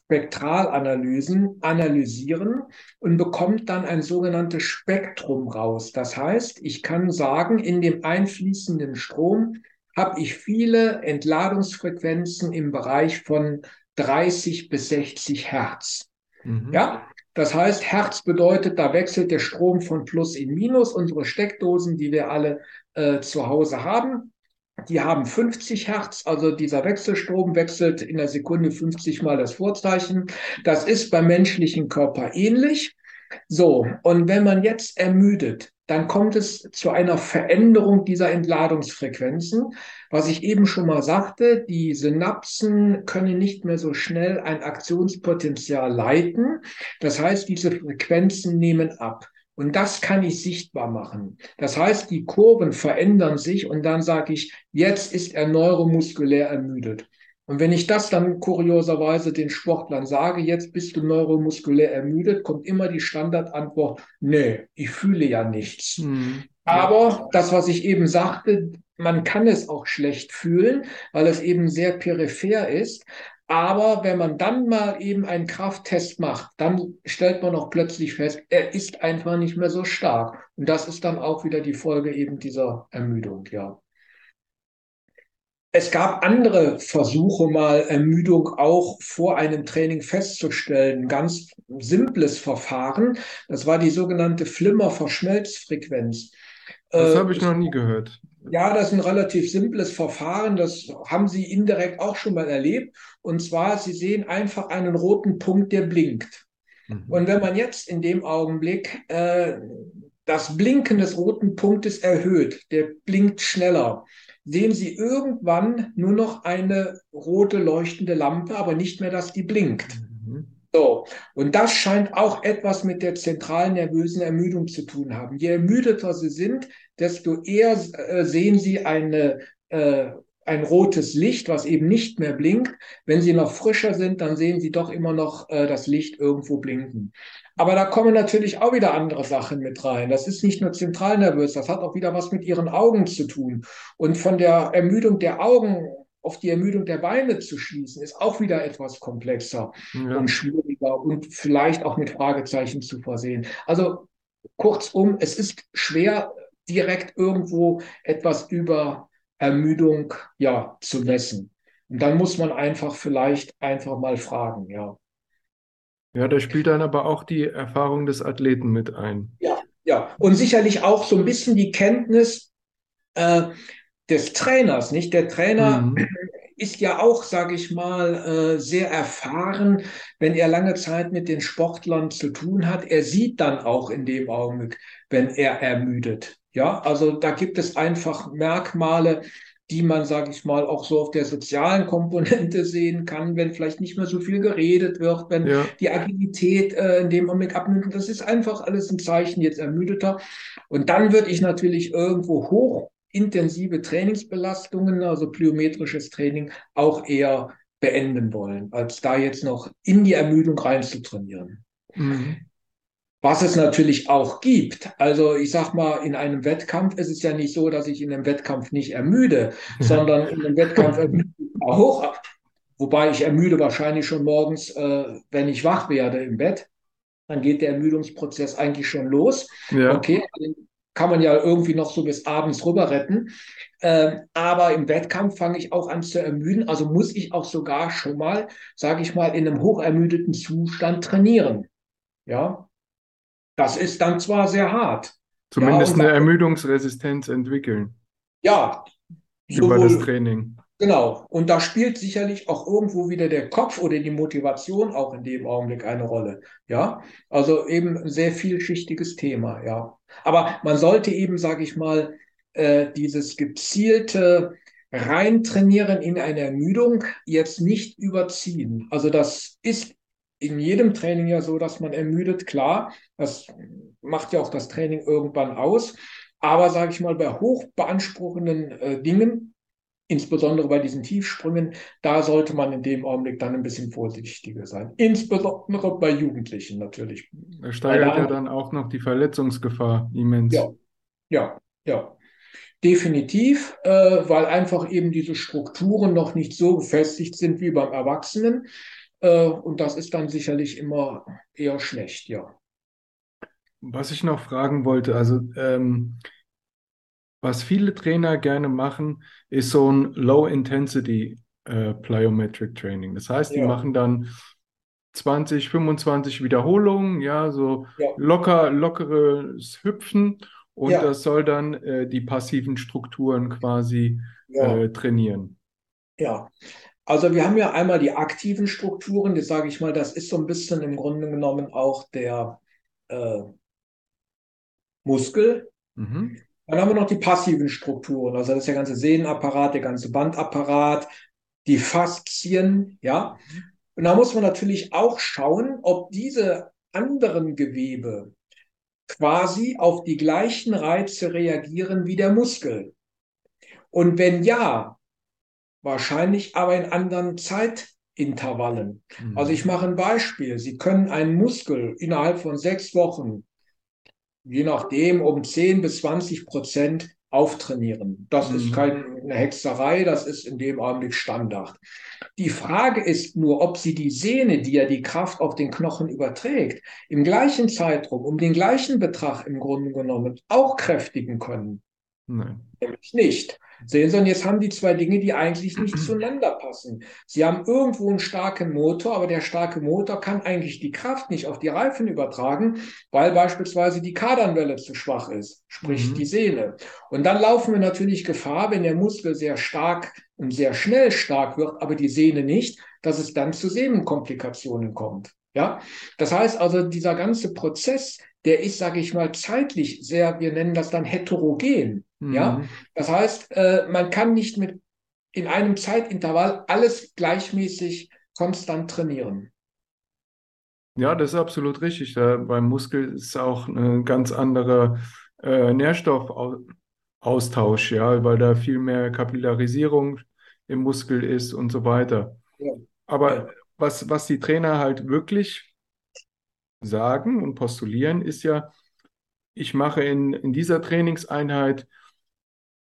Spektralanalysen analysieren und bekommt dann ein sogenanntes Spektrum raus. Das heißt, ich kann sagen, in dem einfließenden Strom habe ich viele Entladungsfrequenzen im Bereich von 30 bis 60 Hertz. Mhm. Ja, das heißt, Hertz bedeutet, da wechselt der Strom von Plus in Minus. Unsere Steckdosen, die wir alle äh, zu Hause haben, die haben 50 Hertz, also dieser Wechselstrom wechselt in der Sekunde 50 mal das Vorzeichen. Das ist beim menschlichen Körper ähnlich. So, und wenn man jetzt ermüdet, dann kommt es zu einer Veränderung dieser Entladungsfrequenzen. Was ich eben schon mal sagte, die Synapsen können nicht mehr so schnell ein Aktionspotenzial leiten. Das heißt, diese Frequenzen nehmen ab. Und das kann ich sichtbar machen. Das heißt, die Kurven verändern sich und dann sage ich, jetzt ist er neuromuskulär ermüdet. Und wenn ich das dann kurioserweise den Sportlern sage, jetzt bist du neuromuskulär ermüdet, kommt immer die Standardantwort, nee, ich fühle ja nichts. Hm. Aber das, was ich eben sagte, man kann es auch schlecht fühlen, weil es eben sehr peripher ist. Aber wenn man dann mal eben einen Krafttest macht, dann stellt man auch plötzlich fest, er ist einfach nicht mehr so stark. Und das ist dann auch wieder die Folge eben dieser Ermüdung, ja. Es gab andere Versuche, mal Ermüdung auch vor einem Training festzustellen. Ganz simples Verfahren. Das war die sogenannte Flimmer-Verschmelzfrequenz. Das äh, habe ich noch nie gehört. Ja, das ist ein relativ simples Verfahren. Das haben Sie indirekt auch schon mal erlebt. Und zwar, Sie sehen einfach einen roten Punkt, der blinkt. Mhm. Und wenn man jetzt in dem Augenblick äh, das Blinken des roten Punktes erhöht, der blinkt schneller, sehen Sie irgendwann nur noch eine rote leuchtende Lampe, aber nicht mehr, dass die blinkt. Mhm. So, und das scheint auch etwas mit der zentralen nervösen Ermüdung zu tun haben. Je ermüdeter Sie sind, desto eher äh, sehen Sie eine, äh, ein rotes Licht, was eben nicht mehr blinkt. Wenn Sie noch frischer sind, dann sehen Sie doch immer noch äh, das Licht irgendwo blinken. Aber da kommen natürlich auch wieder andere Sachen mit rein. Das ist nicht nur zentralnervös, das hat auch wieder was mit ihren Augen zu tun. Und von der Ermüdung der Augen auf die Ermüdung der Beine zu schließen, ist auch wieder etwas komplexer ja. und schwieriger und vielleicht auch mit Fragezeichen zu versehen. Also kurzum, es ist schwer, direkt irgendwo etwas über Ermüdung ja zu messen. Und dann muss man einfach vielleicht einfach mal fragen, ja. Ja, da spielt dann aber auch die Erfahrung des Athleten mit ein. Ja, ja. Und sicherlich auch so ein bisschen die Kenntnis äh, des Trainers, nicht? Der Trainer mhm. ist ja auch, sage ich mal, äh, sehr erfahren, wenn er lange Zeit mit den Sportlern zu tun hat. Er sieht dann auch in dem Augenblick, wenn er ermüdet. Ja, also da gibt es einfach Merkmale, die man, sage ich mal, auch so auf der sozialen Komponente sehen kann, wenn vielleicht nicht mehr so viel geredet wird, wenn ja. die Agilität äh, in dem Augenblick abnimmt. Das ist einfach alles ein Zeichen jetzt ermüdeter. Und dann würde ich natürlich irgendwo hochintensive Trainingsbelastungen, also plyometrisches Training, auch eher beenden wollen, als da jetzt noch in die Ermüdung reinzutrainieren. Mhm. Was es natürlich auch gibt. Also ich sag mal, in einem Wettkampf ist es ja nicht so, dass ich in einem Wettkampf nicht ermüde, sondern in einem Wettkampf ermüde ich auch. Wobei ich ermüde wahrscheinlich schon morgens, äh, wenn ich wach werde im Bett. dann geht der Ermüdungsprozess eigentlich schon los. Ja. Okay, kann man ja irgendwie noch so bis abends rüber retten. Äh, aber im Wettkampf fange ich auch an zu ermüden. Also muss ich auch sogar schon mal, sage ich mal, in einem hochermüdeten Zustand trainieren. Ja, das ist dann zwar sehr hart. Zumindest ja, eine Ermüdungsresistenz entwickeln. Ja, über das Training. Genau. Und da spielt sicherlich auch irgendwo wieder der Kopf oder die Motivation auch in dem Augenblick eine Rolle. Ja, also eben ein sehr vielschichtiges Thema. Ja, aber man sollte eben, sage ich mal, äh, dieses gezielte Reintrainieren in eine Ermüdung jetzt nicht überziehen. Also das ist in jedem Training ja so, dass man ermüdet, klar. Das macht ja auch das Training irgendwann aus. Aber sage ich mal, bei hoch beanspruchenden äh, Dingen insbesondere bei diesen Tiefsprüngen, da sollte man in dem Augenblick dann ein bisschen vorsichtiger sein. Insbesondere bei Jugendlichen natürlich. Er steigert ja dann auch noch die Verletzungsgefahr immens. Ja, ja, ja. Definitiv, äh, weil einfach eben diese Strukturen noch nicht so gefestigt sind wie beim Erwachsenen. Äh, und das ist dann sicherlich immer eher schlecht, ja. Was ich noch fragen wollte, also ähm, was viele Trainer gerne machen, ist so ein Low-Intensity äh, Plyometric Training. Das heißt, die Ja. machen dann 20, 25 Wiederholungen, ja, so Ja. locker, lockeres Hüpfen und Ja. das soll dann äh, die passiven Strukturen quasi äh, trainieren. Ja, also wir haben ja einmal die aktiven Strukturen, das sage ich mal, das ist so ein bisschen im Grunde genommen auch der äh, Muskel. Mhm. Dann haben wir noch die passiven Strukturen, also das ist der ganze Sehnenapparat, der ganze Bandapparat, die Faszien, ja. Und da muss man natürlich auch schauen, ob diese anderen Gewebe quasi auf die gleichen Reize reagieren wie der Muskel. Und wenn ja, wahrscheinlich aber in anderen Zeitintervallen. Mhm. Also ich mache ein Beispiel. Sie können einen Muskel innerhalb von sechs Wochen, je nachdem, um 10 bis 20 Prozent auftrainieren. Das ist Mhm. keine Hexerei, das ist in dem Augenblick Standard. Die Frage ist nur, ob Sie die Sehne, die ja die Kraft auf den Knochen überträgt, im gleichen Zeitraum, um den gleichen Betrag im Grunde genommen auch kräftigen können. Nein. Nämlich nicht. Sehen Sie, und jetzt haben die zwei Dinge, die eigentlich nicht zueinander passen. Sie haben irgendwo einen starken Motor, aber der starke Motor kann eigentlich die Kraft nicht auf die Reifen übertragen, weil beispielsweise die Kardanwelle zu schwach ist, sprich Mhm. die Sehne. Und dann laufen wir natürlich Gefahr, wenn der Muskel sehr stark und sehr schnell stark wird, aber die Sehne nicht, dass es dann zu Sehnenkomplikationen kommt. Ja, das heißt also, dieser ganze Prozess, der ist, sage ich mal, zeitlich sehr, wir nennen das dann heterogen. Ja, Mhm. das heißt, äh, man kann nicht mit in einem Zeitintervall alles gleichmäßig konstant trainieren. Ja, das ist absolut richtig. Da beim Muskel ist auch ein ganz anderer äh, Nährstoffaustausch, ja, weil da viel mehr Kapillarisierung im Muskel ist und so weiter. Ja. Aber Ja. was, was die Trainer halt wirklich sagen und postulieren, ist ja, ich mache in, in dieser Trainingseinheit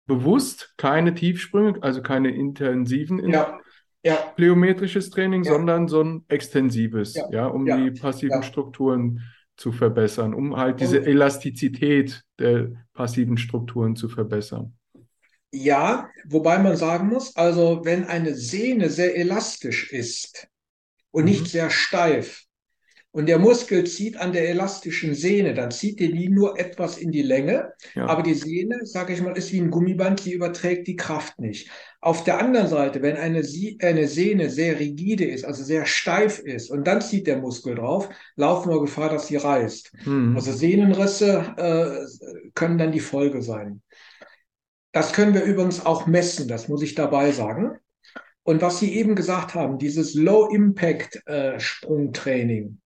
bewusst keine Tiefsprünge, also keine intensiven in, Ja, ja, plyometrisches Training, Ja. sondern so ein extensives, Ja. um die passiven. Strukturen zu verbessern, um halt diese Und- Elastizität der passiven Strukturen zu verbessern. ja, wobei man sagen muss, also wenn eine Sehne sehr elastisch ist und Mhm. nicht sehr steif und der Muskel zieht an der elastischen Sehne, dann zieht der die nur etwas in die Länge, Ja. aber die Sehne, sage ich mal, ist wie ein Gummiband, die überträgt die Kraft nicht. Auf der anderen Seite, wenn eine, Sie eine Sehne sehr rigide ist, also sehr steif ist und dann zieht der Muskel drauf, laufen wir Gefahr, dass sie reißt. Mhm. Also Sehnenrisse äh, können dann die Folge sein. Das können wir übrigens auch messen, das muss ich dabei sagen. Und was Sie eben gesagt haben, dieses Low-Impact-Sprungtraining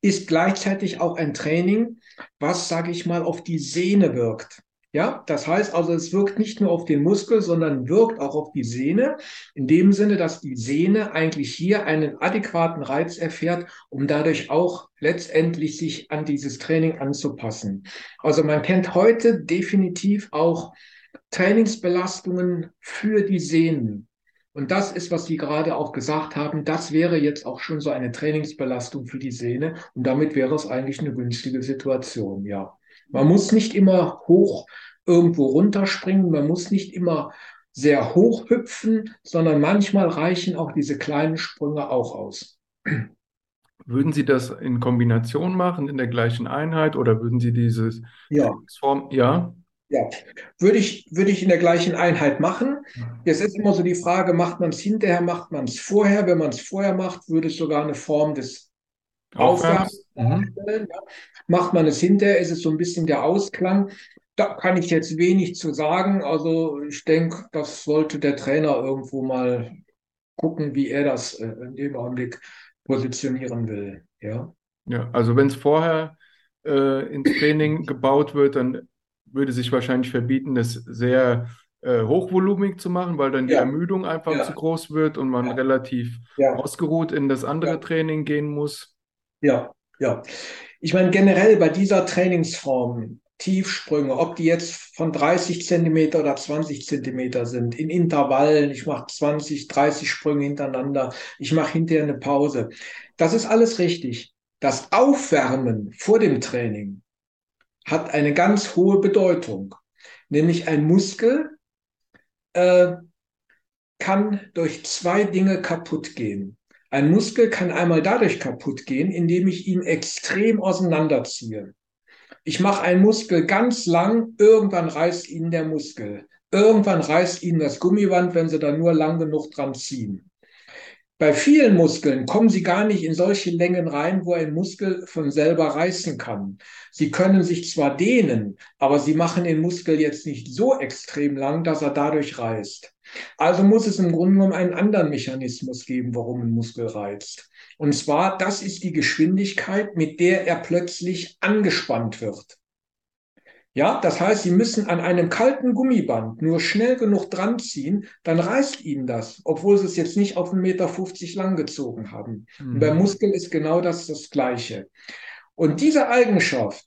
ist gleichzeitig auch ein Training, was, sage ich mal, auf die Sehne wirkt. Ja, das heißt also, es wirkt nicht nur auf den Muskel, sondern wirkt auch auf die Sehne, in dem Sinne, dass die Sehne eigentlich hier einen adäquaten Reiz erfährt, um dadurch auch letztendlich sich an dieses Training anzupassen. Also man kennt heute definitiv auch Trainingsbelastungen für die Sehnen. Und das ist, was Sie gerade auch gesagt haben, das wäre jetzt auch schon so eine Trainingsbelastung für die Sehne und damit wäre es eigentlich eine günstige Situation, ja. Man muss nicht immer hoch irgendwo runterspringen, man muss nicht immer sehr hoch hüpfen, sondern manchmal reichen auch diese kleinen Sprünge auch aus. Würden Sie das in Kombination machen, in der gleichen Einheit, oder würden Sie dieses Ja. Trainingsform, ja? Ja, würde ich, würde ich in der gleichen Einheit machen. Jetzt ist immer so die Frage, macht man es hinterher, macht man es vorher? Wenn man es vorher macht, würde es sogar eine Form des Aufwärms? Mhm. darstellen. Ja. Macht man es hinterher, ist es so ein bisschen der Ausklang. Da kann ich jetzt wenig zu sagen. Also ich denke, das sollte der Trainer irgendwo mal gucken, wie er das äh, in dem Augenblick positionieren will. Ja. Ja, also wenn es vorher äh, ins Training gebaut wird, dann würde sich wahrscheinlich verbieten, das sehr äh, hochvolumig zu machen, weil dann die Ja. Ermüdung einfach Ja. zu groß wird und man Ja. relativ ausgeruht in das andere. Training gehen muss. Ja, ja. Ich meine, generell bei dieser Trainingsform, Tiefsprünge, ob die jetzt von 30 Zentimeter oder 20 Zentimeter sind, in Intervallen, ich mache 20, 30 Sprünge hintereinander, ich mache hinterher eine Pause. Das ist alles richtig. Das Aufwärmen vor dem Training hat eine ganz hohe Bedeutung. Nämlich ein Muskel äh, kann durch zwei Dinge kaputt gehen. Ein Muskel kann einmal dadurch kaputt gehen, indem ich ihn extrem auseinanderziehe. Ich mache einen Muskel ganz lang, irgendwann reißt ihn der Muskel. Irgendwann reißt ihn das Gummiband, wenn Sie da nur lang genug dran ziehen. Bei vielen Muskeln kommen Sie gar nicht in solche Längen rein, wo ein Muskel von selber reißen kann. Sie können sich zwar dehnen, aber Sie machen den Muskel jetzt nicht so extrem lang, dass er dadurch reißt. Also muss es im Grunde genommen einen anderen Mechanismus geben, warum ein Muskel reizt. Und zwar, das ist die Geschwindigkeit, mit der er plötzlich angespannt wird. Ja, das heißt, Sie müssen an einem kalten Gummiband nur schnell genug dran ziehen, dann reißt Ihnen das, obwohl Sie es jetzt nicht auf 1,50 Meter lang gezogen haben. Und beim Mhm. Muskel ist genau das das Gleiche. Und diese Eigenschaft,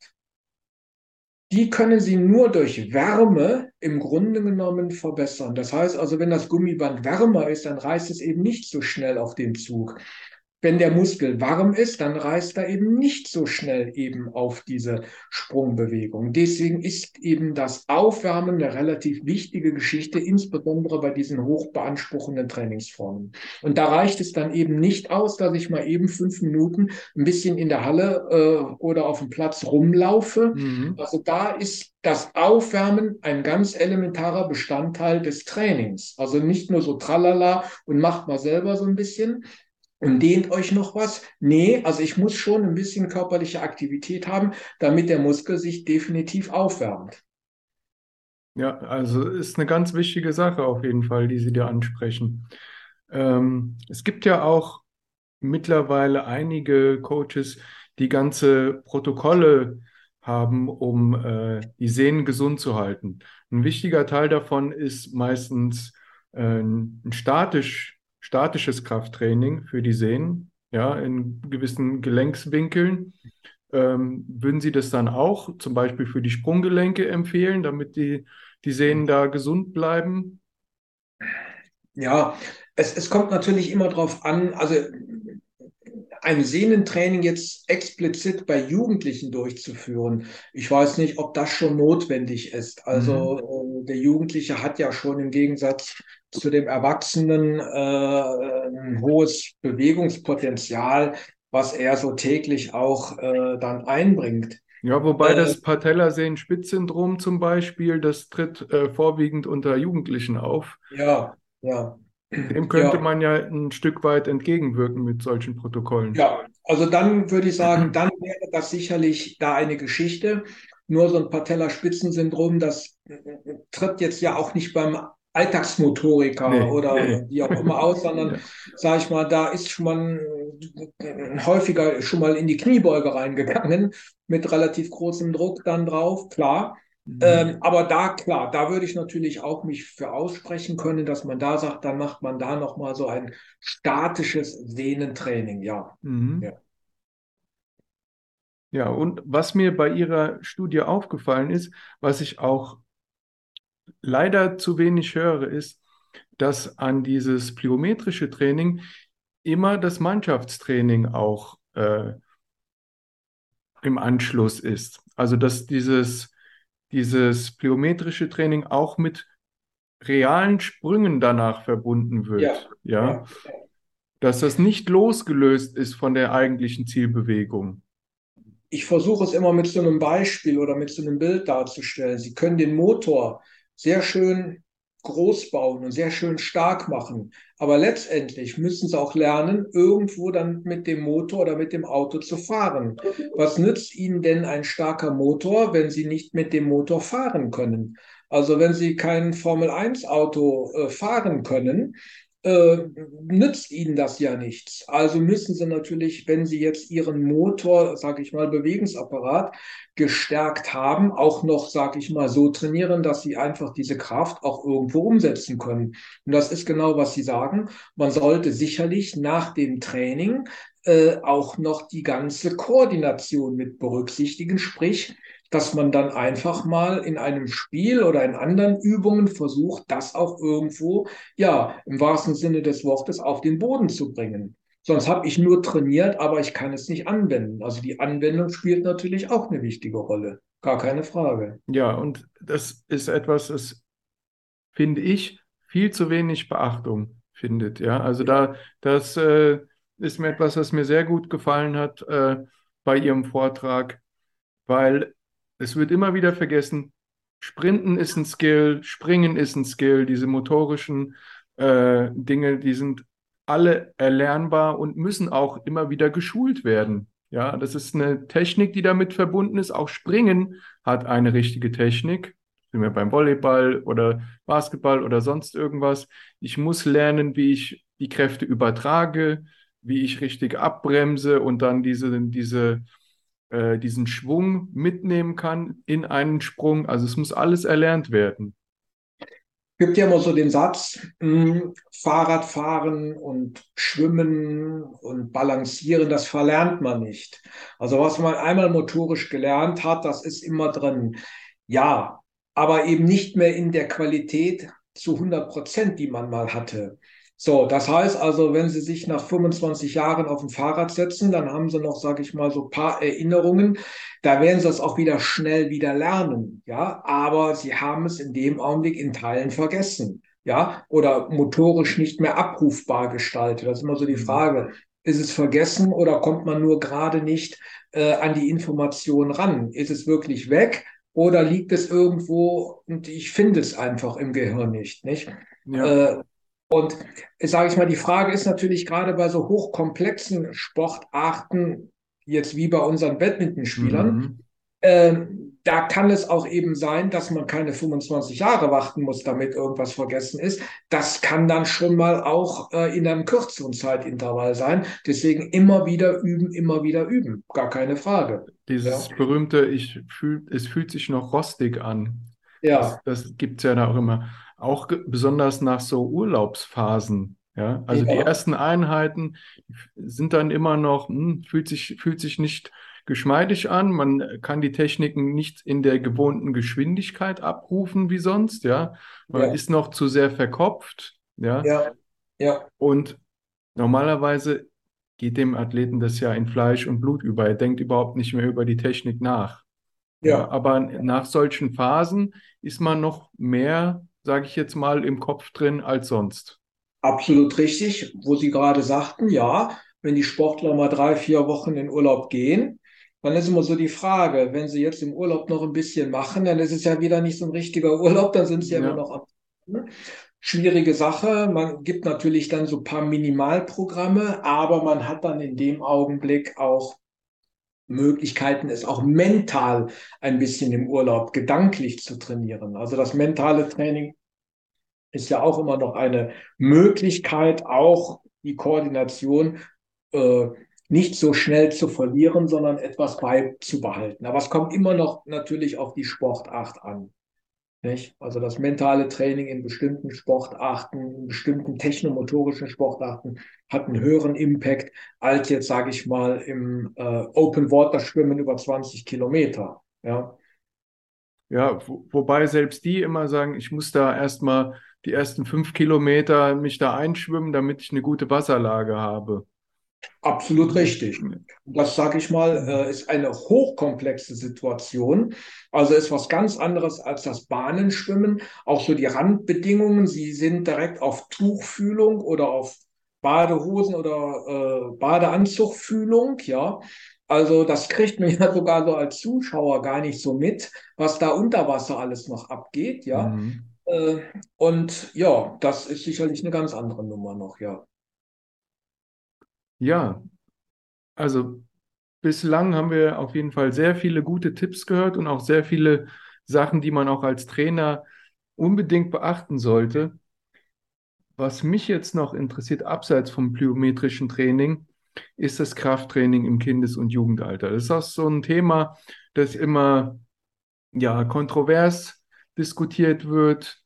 die können Sie nur durch Wärme im Grunde genommen verbessern. Das heißt also, wenn das Gummiband wärmer ist, dann reißt es eben nicht so schnell auf den Zug. Wenn der Muskel warm ist, dann reißt er eben nicht so schnell eben auf diese Sprungbewegung. Deswegen ist eben das Aufwärmen eine relativ wichtige Geschichte, insbesondere bei diesen hochbeanspruchenden Trainingsformen. Und da reicht es dann eben nicht aus, dass ich mal eben fünf Minuten ein bisschen in der Halle äh, oder auf dem Platz rumlaufe. Mhm. Also da ist das Aufwärmen ein ganz elementarer Bestandteil des Trainings. Also nicht nur so tralala und macht mal selber so ein bisschen und dehnt euch noch was. Nee, also ich muss schon ein bisschen körperliche Aktivität haben, damit der Muskel sich definitiv aufwärmt. Ja, also ist eine ganz wichtige Sache auf jeden Fall, die Sie da ansprechen. Ähm, es gibt ja auch mittlerweile einige Coaches, die ganze Protokolle haben, um äh, die Sehnen gesund zu halten. Ein wichtiger Teil davon ist meistens äh, ein statisch, statisches Krafttraining für die Sehnen, ja, in gewissen Gelenkswinkeln. Ähm, würden Sie das dann auch zum Beispiel für die Sprunggelenke empfehlen, damit die, die Sehnen da gesund bleiben? Ja, es, es kommt natürlich immer drauf an, also ein Sehnentraining jetzt explizit bei Jugendlichen durchzuführen. Ich weiß nicht, ob das schon notwendig ist. Also äh, der Jugendliche hat ja schon im Gegensatz zu dem Erwachsenen äh, ein hohes Bewegungspotenzial, was er so täglich auch äh, dann einbringt. Ja, wobei Äh, das Patellasehnenspitzsyndrom zum Beispiel, das tritt äh, vorwiegend unter Jugendlichen auf. Ja, ja. Dem könnte Ja. man ja ein Stück weit entgegenwirken mit solchen Protokollen. Ja, also dann würde ich sagen, dann wäre das sicherlich da eine Geschichte. Nur so ein Patellaspitzensyndrom, das äh, tritt jetzt ja auch nicht beim Alltagsmotoriker Nee, oder nee. wie auch immer aus, sondern, Ja. sage ich mal, da ist schon mal äh, häufiger schon mal in die Kniebeuge reingegangen mit relativ großem Druck dann drauf, klar. Mhm. Ähm, aber da, klar, da würde ich natürlich auch mich für aussprechen können, dass man da sagt, dann macht man da nochmal so ein statisches Sehnentraining, ja. Mhm. Ja. Ja, und was mir bei Ihrer Studie aufgefallen ist, was ich auch leider zu wenig höre, ist, dass an dieses plyometrische Training immer das Mannschaftstraining auch äh, im Anschluss ist. Also dass dieses, dieses plyometrische Training auch mit realen Sprüngen danach verbunden wird. Ja, Ja, dass das nicht losgelöst ist von der eigentlichen Zielbewegung. Ich versuche es immer mit so einem Beispiel oder mit so einem Bild darzustellen. Sie können den Motor sehr schön groß bauen und sehr schön stark machen. Aber letztendlich müssen Sie auch lernen, irgendwo dann mit dem Motor oder mit dem Auto zu fahren. Was nützt Ihnen denn ein starker Motor, wenn Sie nicht mit dem Motor fahren können? Also wenn Sie kein Formel-1-Auto äh, fahren können, äh, nützt ihnen das ja nichts. Also müssen sie natürlich, wenn sie jetzt ihren Motor, sage ich mal, Bewegungsapparat gestärkt haben, auch noch, sage ich mal, so trainieren, dass sie einfach diese Kraft auch irgendwo umsetzen können. Und das ist genau, was Sie sagen. Man sollte sicherlich nach dem Training äh, auch noch die ganze Koordination mit berücksichtigen, sprich, dass man dann einfach mal in einem Spiel oder in anderen Übungen versucht, das auch irgendwo, ja, im wahrsten Sinne des Wortes auf den Boden zu bringen. Sonst habe ich nur trainiert, aber ich kann es nicht anwenden. Also die Anwendung spielt natürlich auch eine wichtige Rolle. Gar keine Frage. Ja, und das ist etwas, das finde ich viel zu wenig Beachtung findet. Ja, also da, das äh, ist mir etwas, was mir sehr gut gefallen hat äh, bei Ihrem Vortrag, weil es wird immer wieder vergessen, Sprinten ist ein Skill, Springen ist ein Skill, diese motorischen äh, Dinge, die sind alle erlernbar und müssen auch immer wieder geschult werden. Ja, das ist eine Technik, die damit verbunden ist. Auch Springen hat eine richtige Technik. Sind wir beim Volleyball oder Basketball oder sonst irgendwas. Ich muss lernen, wie ich die Kräfte übertrage, wie ich richtig abbremse und dann diese, diese äh, diesen Schwung mitnehmen kann in einen Sprung. Also es muss alles erlernt werden. gibt ja immer so den Satz, mh, Fahrradfahren und Schwimmen und Balancieren, das verlernt man nicht. Also was man einmal motorisch gelernt hat, das ist immer drin. Ja, aber eben nicht mehr in der Qualität zu 100 Prozent, die man mal hatte. So, das heißt also, wenn Sie sich nach 25 Jahren auf ein Fahrrad setzen, dann haben Sie noch, sage ich mal, so ein paar Erinnerungen. Da werden Sie das auch wieder schnell wieder lernen, ja. Aber Sie haben es in dem Augenblick in Teilen vergessen, ja, oder motorisch nicht mehr abrufbar gestaltet. Das ist immer so die Mhm. Frage. Ist es vergessen oder kommt man nur gerade nicht äh, an die Information ran? Ist es wirklich weg oder liegt es irgendwo und ich finde es einfach im Gehirn nicht, nicht? Ja, Äh, und sage ich mal, die Frage ist natürlich gerade bei so hochkomplexen Sportarten, jetzt wie bei unseren Badmintonspielern, mhm. ähm, da kann es auch eben sein, dass man keine 25 Jahre warten muss, damit irgendwas vergessen ist. Das kann dann schon mal auch äh, in einem kürzeren Zeitintervall sein. Deswegen immer wieder üben, immer wieder üben. Gar keine Frage. Ja, Dieses berühmte, ich fühl, es fühlt sich noch rostig an. Das, ja, das gibt es ja da auch immer. Auch besonders nach so Urlaubsphasen. Ja, also die ja, ersten Einheiten sind dann immer noch, hm, fühlt sich, fühlt sich nicht geschmeidig an. Man kann die Techniken nicht in der gewohnten Geschwindigkeit abrufen wie sonst. Ja, man ja, ist noch zu sehr verkopft. Ja, ja, ja, und normalerweise geht dem Athleten das ja in Fleisch und Blut über. Er denkt überhaupt nicht mehr über die Technik nach. Ja, ja. aber nach solchen Phasen ist man noch mehr, sage ich jetzt mal, im Kopf drin als sonst. Absolut richtig, wo Sie gerade sagten, ja, wenn die Sportler mal drei, vier Wochen in Urlaub gehen, dann ist immer so die Frage, wenn sie jetzt im Urlaub noch ein bisschen machen, dann ist es ja wieder nicht so ein richtiger Urlaub, dann sind sie ja immer Ja, noch am. ne? Schwierige Sache. Man gibt natürlich dann so ein paar Minimalprogramme, aber man hat dann in dem Augenblick auch Möglichkeiten, es auch mental ein bisschen im Urlaub gedanklich zu trainieren. Also das mentale Training ist ja auch immer noch eine Möglichkeit, auch die Koordination äh, nicht so schnell zu verlieren, sondern etwas beizubehalten. Aber es kommt immer noch natürlich auf die Sportart an. Nicht? Also das mentale Training in bestimmten Sportarten, in bestimmten technomotorischen Sportarten hat einen höheren Impact als jetzt, sage ich mal, im äh, Open Water Schwimmen über 20 Kilometer. Ja, ja, wo, wobei selbst die immer sagen, ich muss da erstmal die ersten fünf Kilometer mich da einschwimmen, damit ich eine gute Wasserlage habe. Absolut richtig. Das, sage ich mal, äh, ist eine hochkomplexe Situation. Also ist was ganz anderes als das Bahnenschwimmen. Auch so die Randbedingungen, sie sind direkt auf Tuchfühlung oder auf Badehosen oder äh, Badeanzugfühlung, ja. Also das kriegt man ja sogar so als Zuschauer gar nicht so mit, was da unter Wasser alles noch abgeht, ja. Mhm. Äh, und ja, das ist sicherlich eine ganz andere Nummer noch, ja. Ja, also bislang haben wir auf jeden Fall sehr viele gute Tipps gehört und auch sehr viele Sachen, die man auch als Trainer unbedingt beachten sollte. Was mich jetzt noch interessiert, abseits vom plyometrischen Training, ist das Krafttraining im Kindes- und Jugendalter. Das ist auch so ein Thema, das immer ja kontrovers diskutiert wird.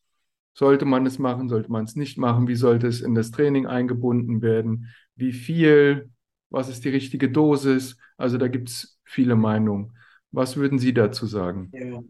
Sollte man es machen, sollte man es nicht machen? Wie sollte es in das Training eingebunden werden? Wie viel? Was ist die richtige Dosis? Also da gibt es viele Meinungen. Was würden Sie dazu sagen? Ja.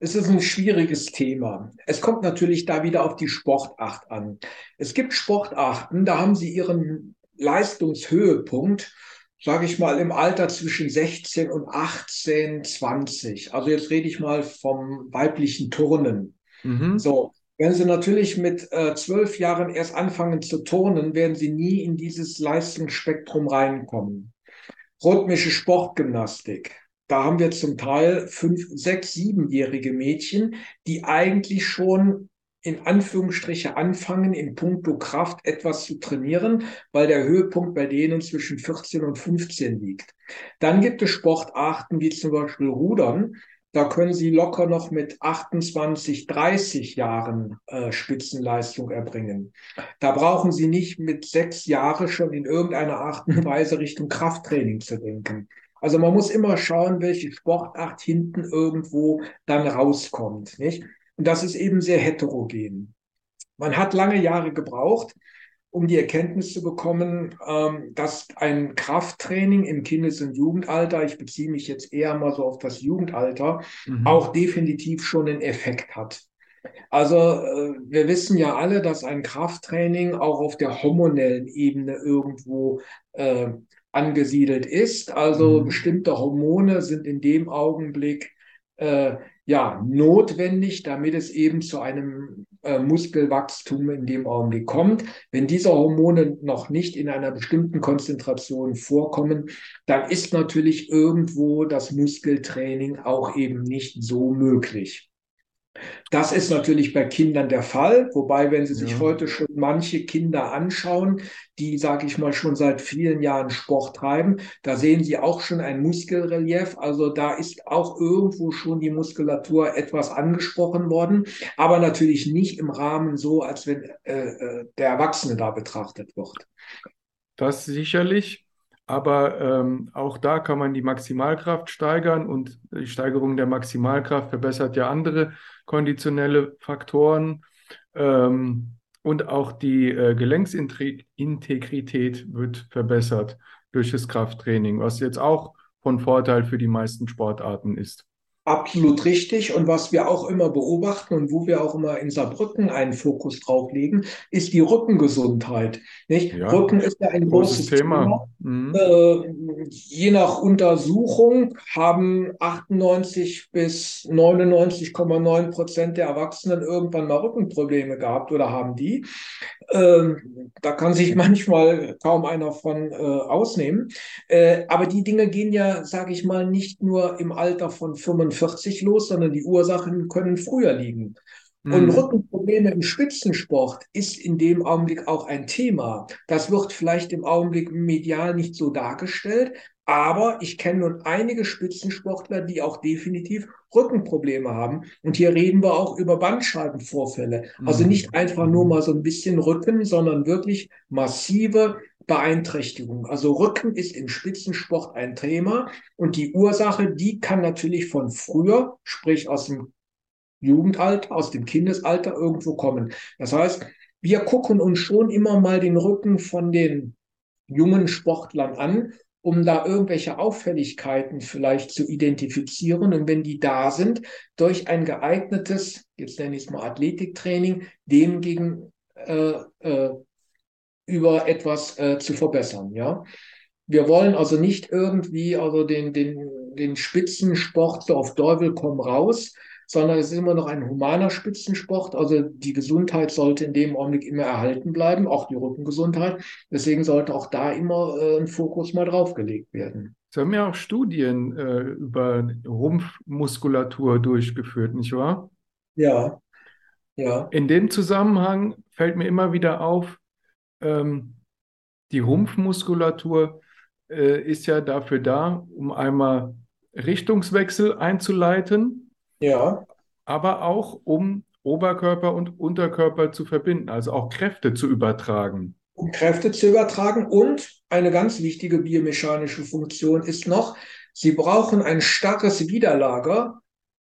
Es ist ein schwieriges Thema. Es kommt natürlich da wieder auf die Sportart an. Es gibt Sportarten, da haben sie ihren Leistungshöhepunkt, sage ich mal, im Alter zwischen 16 und 18, 20. Also jetzt rede ich mal vom weiblichen Turnen. Mhm. So, wenn Sie natürlich mit äh, zwölf Jahren erst anfangen zu turnen, werden Sie nie in dieses Leistungsspektrum reinkommen. Rhythmische Sportgymnastik. Da haben wir zum Teil fünf, sechs, siebenjährige Mädchen, die eigentlich schon in Anführungsstriche anfangen, in puncto Kraft etwas zu trainieren, weil der Höhepunkt bei denen zwischen 14 und 15 liegt. Dann gibt es Sportarten wie zum Beispiel Rudern. Da können Sie locker noch mit 28, 30 Jahren äh, Spitzenleistung erbringen. Da brauchen Sie nicht mit sechs Jahren schon in irgendeiner Art und Weise Richtung Krafttraining zu denken. Also man muss immer schauen, welche Sportart hinten irgendwo dann rauskommt, nicht? Und das ist eben sehr heterogen. Man hat lange Jahre gebraucht, um die Erkenntnis zu bekommen, ähm, dass ein Krafttraining im Kindes- und Jugendalter, ich beziehe mich jetzt eher mal so auf das Jugendalter, mhm. auch definitiv schon einen Effekt hat. Also äh, wir wissen ja alle, dass ein Krafttraining auch auf der hormonellen Ebene irgendwo äh, angesiedelt ist. Also mhm. bestimmte Hormone sind in dem Augenblick äh, ja notwendig, damit es eben zu einem äh, Muskelwachstum in dem Augenblick kommt. Wenn diese Hormone noch nicht in einer bestimmten Konzentration vorkommen, dann ist natürlich irgendwo das Muskeltraining auch eben nicht so möglich. Das ist natürlich bei Kindern der Fall, wobei, wenn Sie sich ja. heute schon manche Kinder anschauen, die, sage ich mal, schon seit vielen Jahren Sport treiben, da sehen Sie auch schon ein Muskelrelief. Also da ist auch irgendwo schon die Muskulatur etwas angesprochen worden, aber natürlich nicht im Rahmen so, als wenn äh, äh der Erwachsene da betrachtet wird. Das sicherlich. Aber ähm, auch da kann man die Maximalkraft steigern und die Steigerung der Maximalkraft verbessert ja andere konditionelle Faktoren. Ähm, und auch die äh, Gelenksintegrität wird verbessert durch das Krafttraining, was jetzt auch von Vorteil für die meisten Sportarten ist. Absolut richtig. Und was wir auch immer beobachten und wo wir auch immer in Saarbrücken einen Fokus drauf legen, ist die Rückengesundheit. Nicht? Ja, Rücken ist ja ein großes, großes Thema. Thema. Mhm. Äh, je nach Untersuchung haben 98 bis 99,9 Prozent der Erwachsenen irgendwann mal Rückenprobleme gehabt oder haben die. Ähm, da kann sich manchmal kaum einer von äh, ausnehmen. Äh, aber die Dinge gehen ja, sage ich mal, nicht nur im Alter von 45 45 los, sondern die Ursachen können früher liegen. Und mhm. Rückenprobleme im Spitzensport ist in dem Augenblick auch ein Thema. Das wird vielleicht im Augenblick medial nicht so dargestellt, aber ich kenne nun einige Spitzensportler, die auch definitiv Rückenprobleme haben. Und hier reden wir auch über Bandscheibenvorfälle. Also mhm. nicht einfach nur mal so ein bisschen Rücken, sondern wirklich massive Beeinträchtigung. Also Rücken ist im Spitzensport ein Thema und die Ursache, die kann natürlich von früher, sprich aus dem Jugendalter, aus dem Kindesalter irgendwo kommen. Das heißt, wir gucken uns schon immer mal den Rücken von den jungen Sportlern an um da irgendwelche Auffälligkeiten vielleicht zu identifizieren und wenn die da sind, durch ein geeignetes, jetzt nenne ich es mal Athletiktraining, dem gegen äh, äh, über etwas äh, zu verbessern. Ja, wir wollen also nicht irgendwie also den den den Spitzensport so auf Teufel komm raus, sondern es ist immer noch ein humaner Spitzensport. Also die Gesundheit sollte in dem Augenblick immer erhalten bleiben, auch die Rückengesundheit. Deswegen sollte auch da immer äh, ein Fokus mal draufgelegt werden. Es haben ja auch Studien äh, über Rumpfmuskulatur durchgeführt, nicht wahr? Ja, ja. In dem Zusammenhang fällt mir immer wieder auf, ähm, die Rumpfmuskulatur äh, ist ja dafür da, um einmal Richtungswechsel einzuleiten, Ja, aber auch um Oberkörper und Unterkörper zu verbinden, also auch Kräfte zu übertragen. um Kräfte zu übertragen. Und eine ganz wichtige biomechanische Funktion ist noch, Sie brauchen ein starkes Widerlager,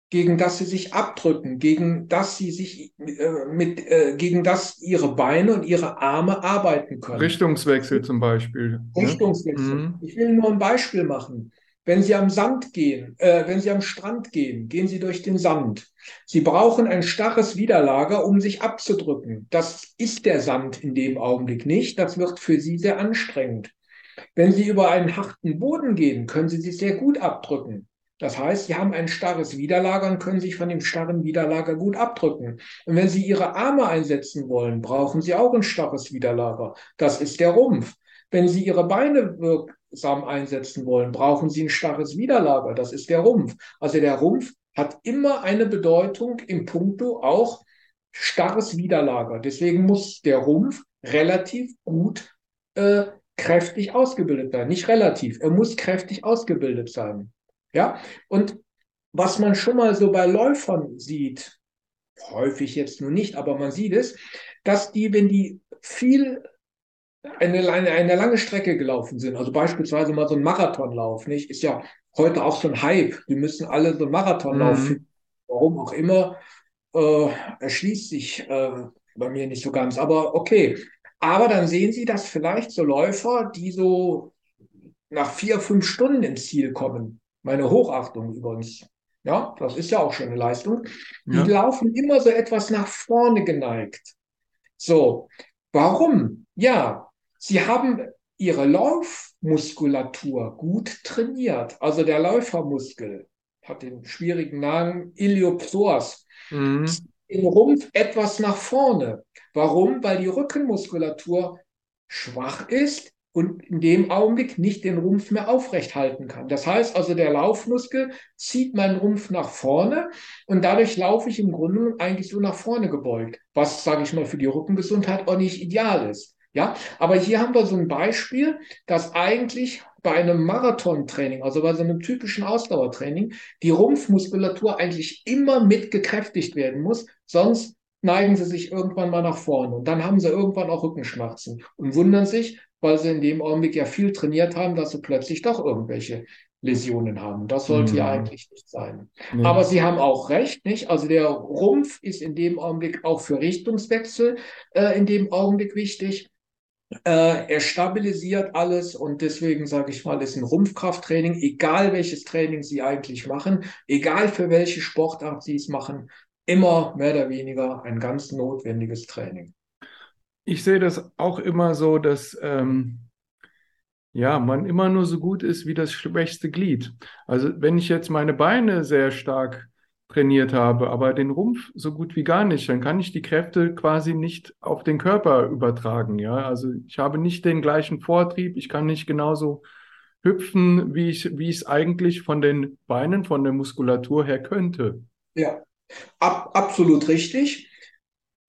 gegen das Sie sich abdrücken, gegen das Sie sich äh, mit, äh, gegen das Ihre Beine und Ihre Arme arbeiten können. Richtungswechsel zum Beispiel. Ne? Richtungswechsel. Mhm. Ich will nur ein Beispiel machen. Wenn Sie am Sand gehen, äh, wenn Sie am Strand gehen, gehen Sie durch den Sand. Sie brauchen ein starres Widerlager, um sich abzudrücken. Das ist der Sand in dem Augenblick nicht. Das wird für Sie sehr anstrengend. Wenn Sie über einen harten Boden gehen, können Sie sich sehr gut abdrücken. Das heißt, Sie haben ein starres Widerlager und können sich von dem starren Widerlager gut abdrücken. Und wenn Sie Ihre Arme einsetzen wollen, brauchen Sie auch ein starres Widerlager. Das ist der Rumpf. Wenn Sie Ihre Beine wirksam einsetzen wollen, brauchen Sie ein starres Widerlager. Das ist der Rumpf. Also der Rumpf hat immer eine Bedeutung im Punkto auch starres Widerlager. Deswegen muss der Rumpf relativ gut äh, kräftig ausgebildet sein. Nicht relativ, er muss kräftig ausgebildet sein. Ja, und was man schon mal so bei Läufern sieht, häufig jetzt nur nicht, aber man sieht es, dass die, wenn die viel eine, eine, eine lange Strecke gelaufen sind, also beispielsweise mal so ein Marathonlauf, nicht, ist ja heute auch so ein Hype. Wir müssen alle so einen Marathonlauf Mhm. finden. Warum auch immer, äh, erschließt sich äh, bei mir nicht so ganz. Aber okay. Aber dann sehen Sie, dass vielleicht so Läufer, die so nach vier, fünf Stunden ins Ziel kommen, meine Hochachtung übrigens, ja, das ist ja auch schon eine Leistung, die Ja. laufen immer so etwas nach vorne geneigt. So, warum? Ja, sie haben ihre Laufmuskulatur gut trainiert. Also der Läufermuskel hat den schwierigen Namen Iliopsoas Mhm. im Rumpf etwas nach vorne. Warum? Weil die Rückenmuskulatur schwach ist und in dem Augenblick nicht den Rumpf mehr aufrecht halten kann. Das heißt also, der Laufmuskel zieht meinen Rumpf nach vorne und dadurch laufe ich im Grunde eigentlich so nach vorne gebeugt, was, sage ich mal, für die Rückengesundheit auch nicht ideal ist. Ja, aber hier haben wir so ein Beispiel, dass eigentlich bei einem Marathontraining, also bei so einem typischen Ausdauertraining, die Rumpfmuskulatur eigentlich immer mit gekräftigt werden muss, sonst neigen sie sich irgendwann mal nach vorne und dann haben sie irgendwann auch Rückenschmerzen und wundern sich, weil sie in dem Augenblick ja viel trainiert haben, dass sie plötzlich doch irgendwelche Läsionen haben. Das sollte ja Mhm. eigentlich nicht sein. Nee. Aber Sie haben auch recht, nicht? Also der Rumpf ist in dem Augenblick auch für Richtungswechsel äh, in dem Augenblick wichtig. Äh, er stabilisiert alles und deswegen sage ich mal, ist ein Rumpfkrafttraining, egal welches Training Sie eigentlich machen, egal für welche Sportart Sie es machen, immer mehr oder weniger ein ganz notwendiges Training. Ich sehe das auch immer so, dass ähm, ja, man immer nur so gut ist wie das schwächste Glied. Also wenn ich jetzt meine Beine sehr stark trainiert habe, aber den Rumpf so gut wie gar nicht, dann kann ich die Kräfte quasi nicht auf den Körper übertragen. Ja, also ich habe nicht den gleichen Vortrieb, ich kann nicht genauso hüpfen, wie ich, wie ich es eigentlich von den Beinen, von der Muskulatur her könnte. Ja, ab, absolut richtig.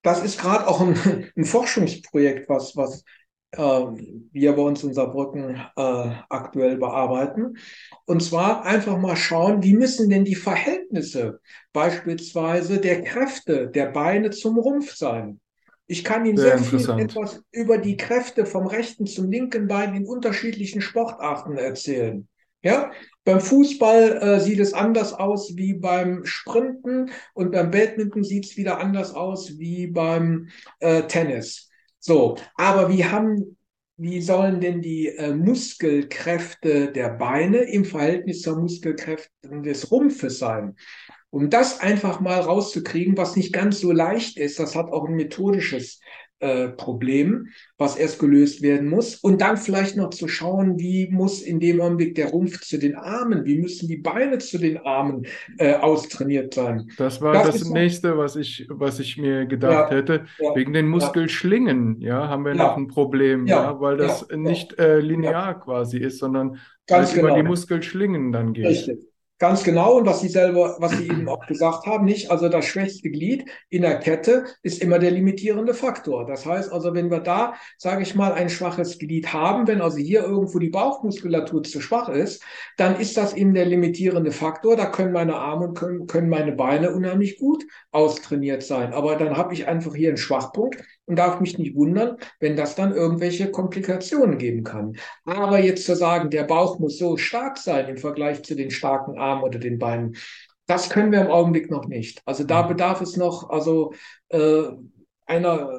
Das ist gerade auch ein, ein Forschungsprojekt, was, was äh, wir bei uns in Saarbrücken äh, aktuell bearbeiten. Und zwar einfach mal schauen, wie müssen denn die Verhältnisse beispielsweise der Kräfte der Beine zum Rumpf sein? Ich kann Ihnen Sehr sehr viel etwas über die Kräfte vom rechten zum linken Bein in unterschiedlichen Sportarten erzählen. Ja, beim Fußball äh, sieht es anders aus wie beim Sprinten und beim Badminton sieht es wieder anders aus wie beim äh, Tennis. So, aber wir haben wie sollen denn die äh, Muskelkräfte der Beine im Verhältnis zur Muskelkräften des Rumpfes sein? Um das einfach mal rauszukriegen, was nicht ganz so leicht ist, das hat auch ein methodisches äh, Problem, was erst gelöst werden muss. Und dann vielleicht noch zu schauen, wie muss in dem Augenblick der Rumpf zu den Armen, wie müssen die Beine zu den Armen äh, austrainiert sein. Das war das, das nächste, was ich, was ich mir gedacht ja, hätte. Ja, Wegen den Muskelschlingen, ja, haben wir ja, noch ein Problem, ja, weil das nicht äh, linear quasi ist, sondern Ganz über genau. die Muskelschlingen dann geht. Richtig. Ganz genau. Und was Sie selber, was Sie eben auch gesagt haben, nicht? Also das schwächste Glied in der Kette ist immer der limitierende Faktor. Das heißt also, wenn wir da, sage ich mal, ein schwaches Glied haben, wenn also hier irgendwo die Bauchmuskulatur zu schwach ist, dann ist das eben der limitierende Faktor. Da können meine Arme und können, können meine Beine unheimlich gut austrainiert sein. Aber dann habe ich einfach hier einen Schwachpunkt und darf mich nicht wundern, wenn das dann irgendwelche Komplikationen geben kann. Aber jetzt zu sagen, der Bauch muss so stark sein im Vergleich zu den starken Armen oder den Beinen, das können wir im Augenblick noch nicht. Also da mhm. bedarf es noch also äh, einer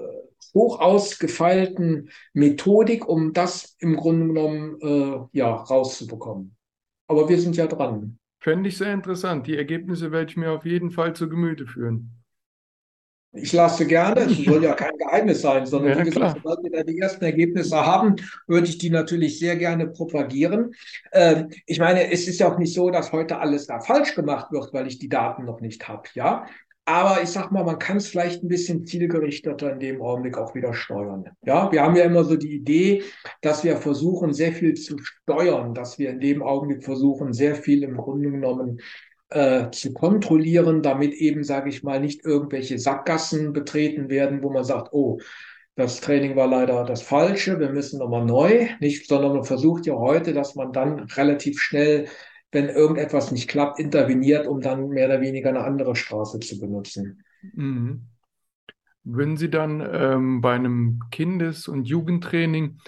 hoch ausgefeilten Methodik, um das im Grunde genommen äh, ja rauszubekommen. Aber wir sind ja dran. Fände ich sehr interessant. Die Ergebnisse werde ich mir auf jeden Fall zu Gemüte führen. Ich lasse gerne, es soll ja kein Geheimnis sein, sondern ja, wie gesagt, sobald wir da die ersten Ergebnisse haben, würde ich die natürlich sehr gerne propagieren. Ähm, ich meine, es ist ja auch nicht so, dass heute alles da falsch gemacht wird, weil ich die Daten noch nicht habe, ja. Aber ich sag mal, man kann es vielleicht ein bisschen zielgerichteter in dem Augenblick auch wieder steuern. Ja, wir haben ja immer so die Idee, dass wir versuchen, sehr viel zu steuern, dass wir in dem Augenblick versuchen, sehr viel im Grunde genommen äh, zu kontrollieren, damit eben, sage ich mal, nicht irgendwelche Sackgassen betreten werden, wo man sagt, oh, das Training war leider das Falsche, wir müssen nochmal neu, nicht, sondern man versucht ja heute, dass man dann relativ schnell, wenn irgendetwas nicht klappt, interveniert, um dann mehr oder weniger eine andere Straße zu benutzen. Mhm. Würden Sie dann ähm, bei einem Kindes- und Jugendtraining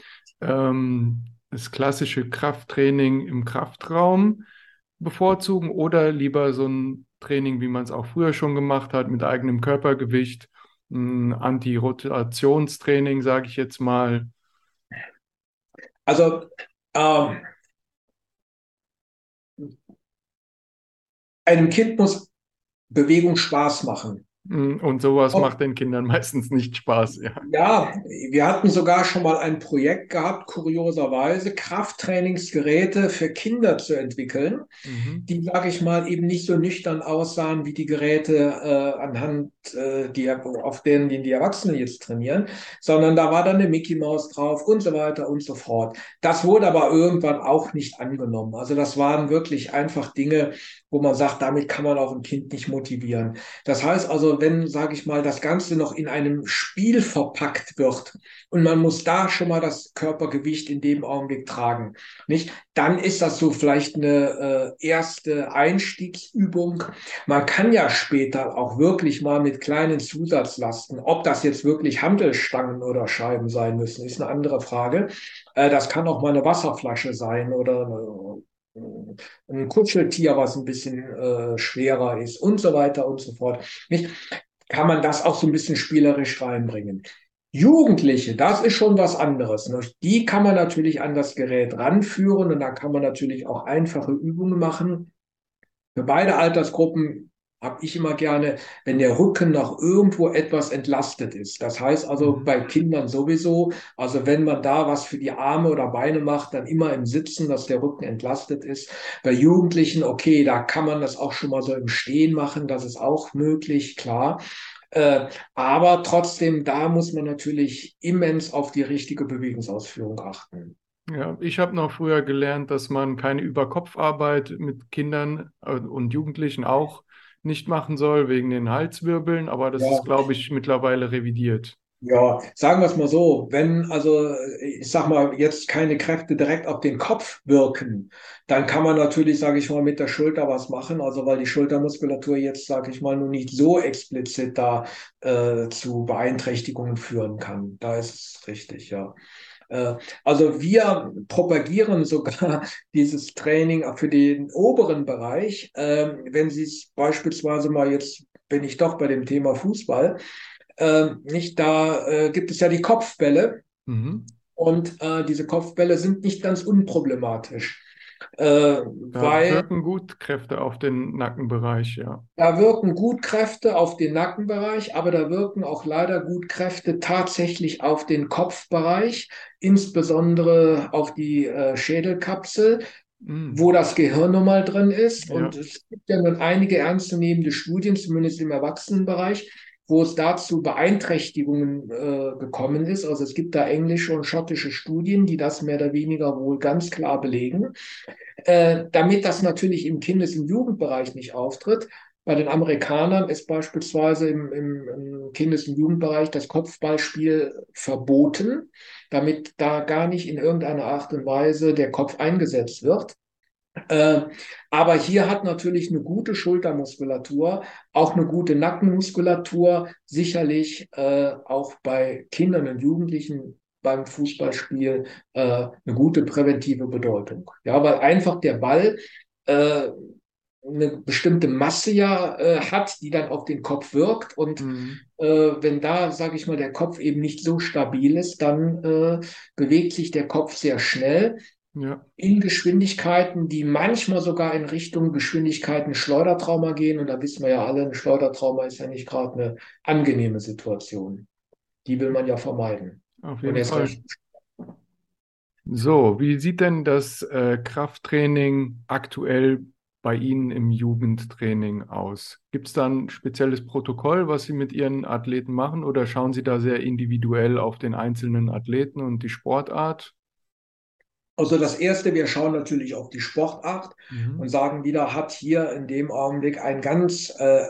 ähm, das klassische Krafttraining im Kraftraum bevorzugen oder lieber so ein Training, wie man es auch früher schon gemacht hat, mit eigenem Körpergewicht, ein Anti-Rotationstraining, sage ich jetzt mal? Also ähm, einem Kind muss Bewegung Spaß machen. Mm, und sowas macht den Kindern meistens nicht Spaß, ja. Ja, wir hatten sogar schon mal ein Projekt gehabt, kurioserweise, Krafttrainingsgeräte für Kinder zu entwickeln, mhm. die, sage ich mal, eben nicht so nüchtern aussahen wie die Geräte äh, anhand, äh, die, auf denen die, die Erwachsenen jetzt trainieren, sondern da war dann eine Mickey Maus drauf und so weiter und so fort. Das wurde aber irgendwann auch nicht angenommen. Also das waren wirklich einfach Dinge, wo man sagt, damit kann man auch ein Kind nicht motivieren. Das heißt also, wenn, sage ich mal, das Ganze noch in einem Spiel verpackt wird und man muss da schon mal das Körpergewicht in dem Augenblick tragen, nicht? Dann ist das so vielleicht eine äh, erste Einstiegsübung. Man kann ja später auch wirklich mal mit kleinen Zusatzlasten, ob das jetzt wirklich Handelstangen oder Scheiben sein müssen, ist eine andere Frage. Äh, das kann auch mal eine Wasserflasche sein oder eine, ein Kuscheltier, was ein bisschen äh, schwerer ist und so weiter und so fort. Nicht? Kann man das auch so ein bisschen spielerisch reinbringen. Jugendliche, das ist schon was anderes. Ne? Die kann man natürlich an das Gerät ranführen und da kann man natürlich auch einfache Übungen machen. Für beide Altersgruppen habe ich immer gerne, wenn der Rücken noch irgendwo etwas entlastet ist. Das heißt also mhm. bei Kindern sowieso, also wenn man da was für die Arme oder Beine macht, dann immer im Sitzen, dass der Rücken entlastet ist. Bei Jugendlichen, okay, da kann man das auch schon mal so im Stehen machen, das ist auch möglich, klar. Äh, aber trotzdem, da muss man natürlich immens auf die richtige Bewegungsausführung achten. Ja, ich habe noch früher gelernt, dass man keine Überkopfarbeit mit Kindern äh, und Jugendlichen auch nicht machen soll wegen den Halswirbeln, aber das ja. ist, glaube ich, mittlerweile revidiert. Ja, sagen wir es mal so, wenn also, ich sag mal, jetzt keine Kräfte direkt auf den Kopf wirken, dann kann man natürlich, sage ich mal, mit der Schulter was machen, also weil die Schultermuskulatur jetzt, sage ich mal, nur nicht so explizit da äh, zu Beeinträchtigungen führen kann. Da ist es richtig, ja. Äh, also wir propagieren sogar dieses Training für den oberen Bereich. Ähm, wenn Sie es beispielsweise mal jetzt, bin ich doch bei dem Thema Fußball, ähm, nicht da äh, gibt es ja die Kopfbälle. Mhm. Und äh, diese Kopfbälle sind nicht ganz unproblematisch. Äh, da weil wirken gut Kräfte auf den Nackenbereich, ja. Da wirken gut Kräfte auf den Nackenbereich, aber da wirken auch leider gut Kräfte tatsächlich auf den Kopfbereich, insbesondere auf die äh, Schädelkapsel, mm. wo das Gehirn nun mal drin ist. Ja. Und es gibt ja nun einige ernstzunehmende Studien, zumindest im Erwachsenenbereich, wo es dazu Beeinträchtigungen äh, gekommen ist. Also es gibt da englische und schottische Studien, die das mehr oder weniger wohl ganz klar belegen. Äh, damit das natürlich im Kindes- und Jugendbereich nicht auftritt, bei den Amerikanern ist beispielsweise im, im, im Kindes- und Jugendbereich das Kopfballspiel verboten, damit da gar nicht in irgendeiner Art und Weise der Kopf eingesetzt wird. Äh, aber hier hat natürlich eine gute Schultermuskulatur, auch eine gute Nackenmuskulatur, sicherlich äh, auch bei Kindern und Jugendlichen beim Fußballspiel äh, eine gute präventive Bedeutung. Ja, weil einfach der Ball äh, eine bestimmte Masse ja äh, hat, die dann auf den Kopf wirkt. Und mhm. äh, wenn da, sage ich mal, der Kopf eben nicht so stabil ist, dann äh, bewegt sich der Kopf sehr schnell ja. in Geschwindigkeiten, die manchmal sogar in Richtung Geschwindigkeiten Schleudertrauma gehen. Und da wissen wir ja alle, ein Schleudertrauma ist ja nicht gerade eine angenehme Situation. Die will man ja vermeiden. Auf jeden Fall. So, wie sieht denn das äh, Krafttraining aktuell bei Ihnen im Jugendtraining aus? Gibt es da ein spezielles Protokoll, was Sie mit Ihren Athleten machen oder schauen Sie da sehr individuell auf den einzelnen Athleten und die Sportart? Also das Erste, wir schauen natürlich auf die Sportart mhm. und sagen wieder, hat hier in dem Augenblick ein ganz äh,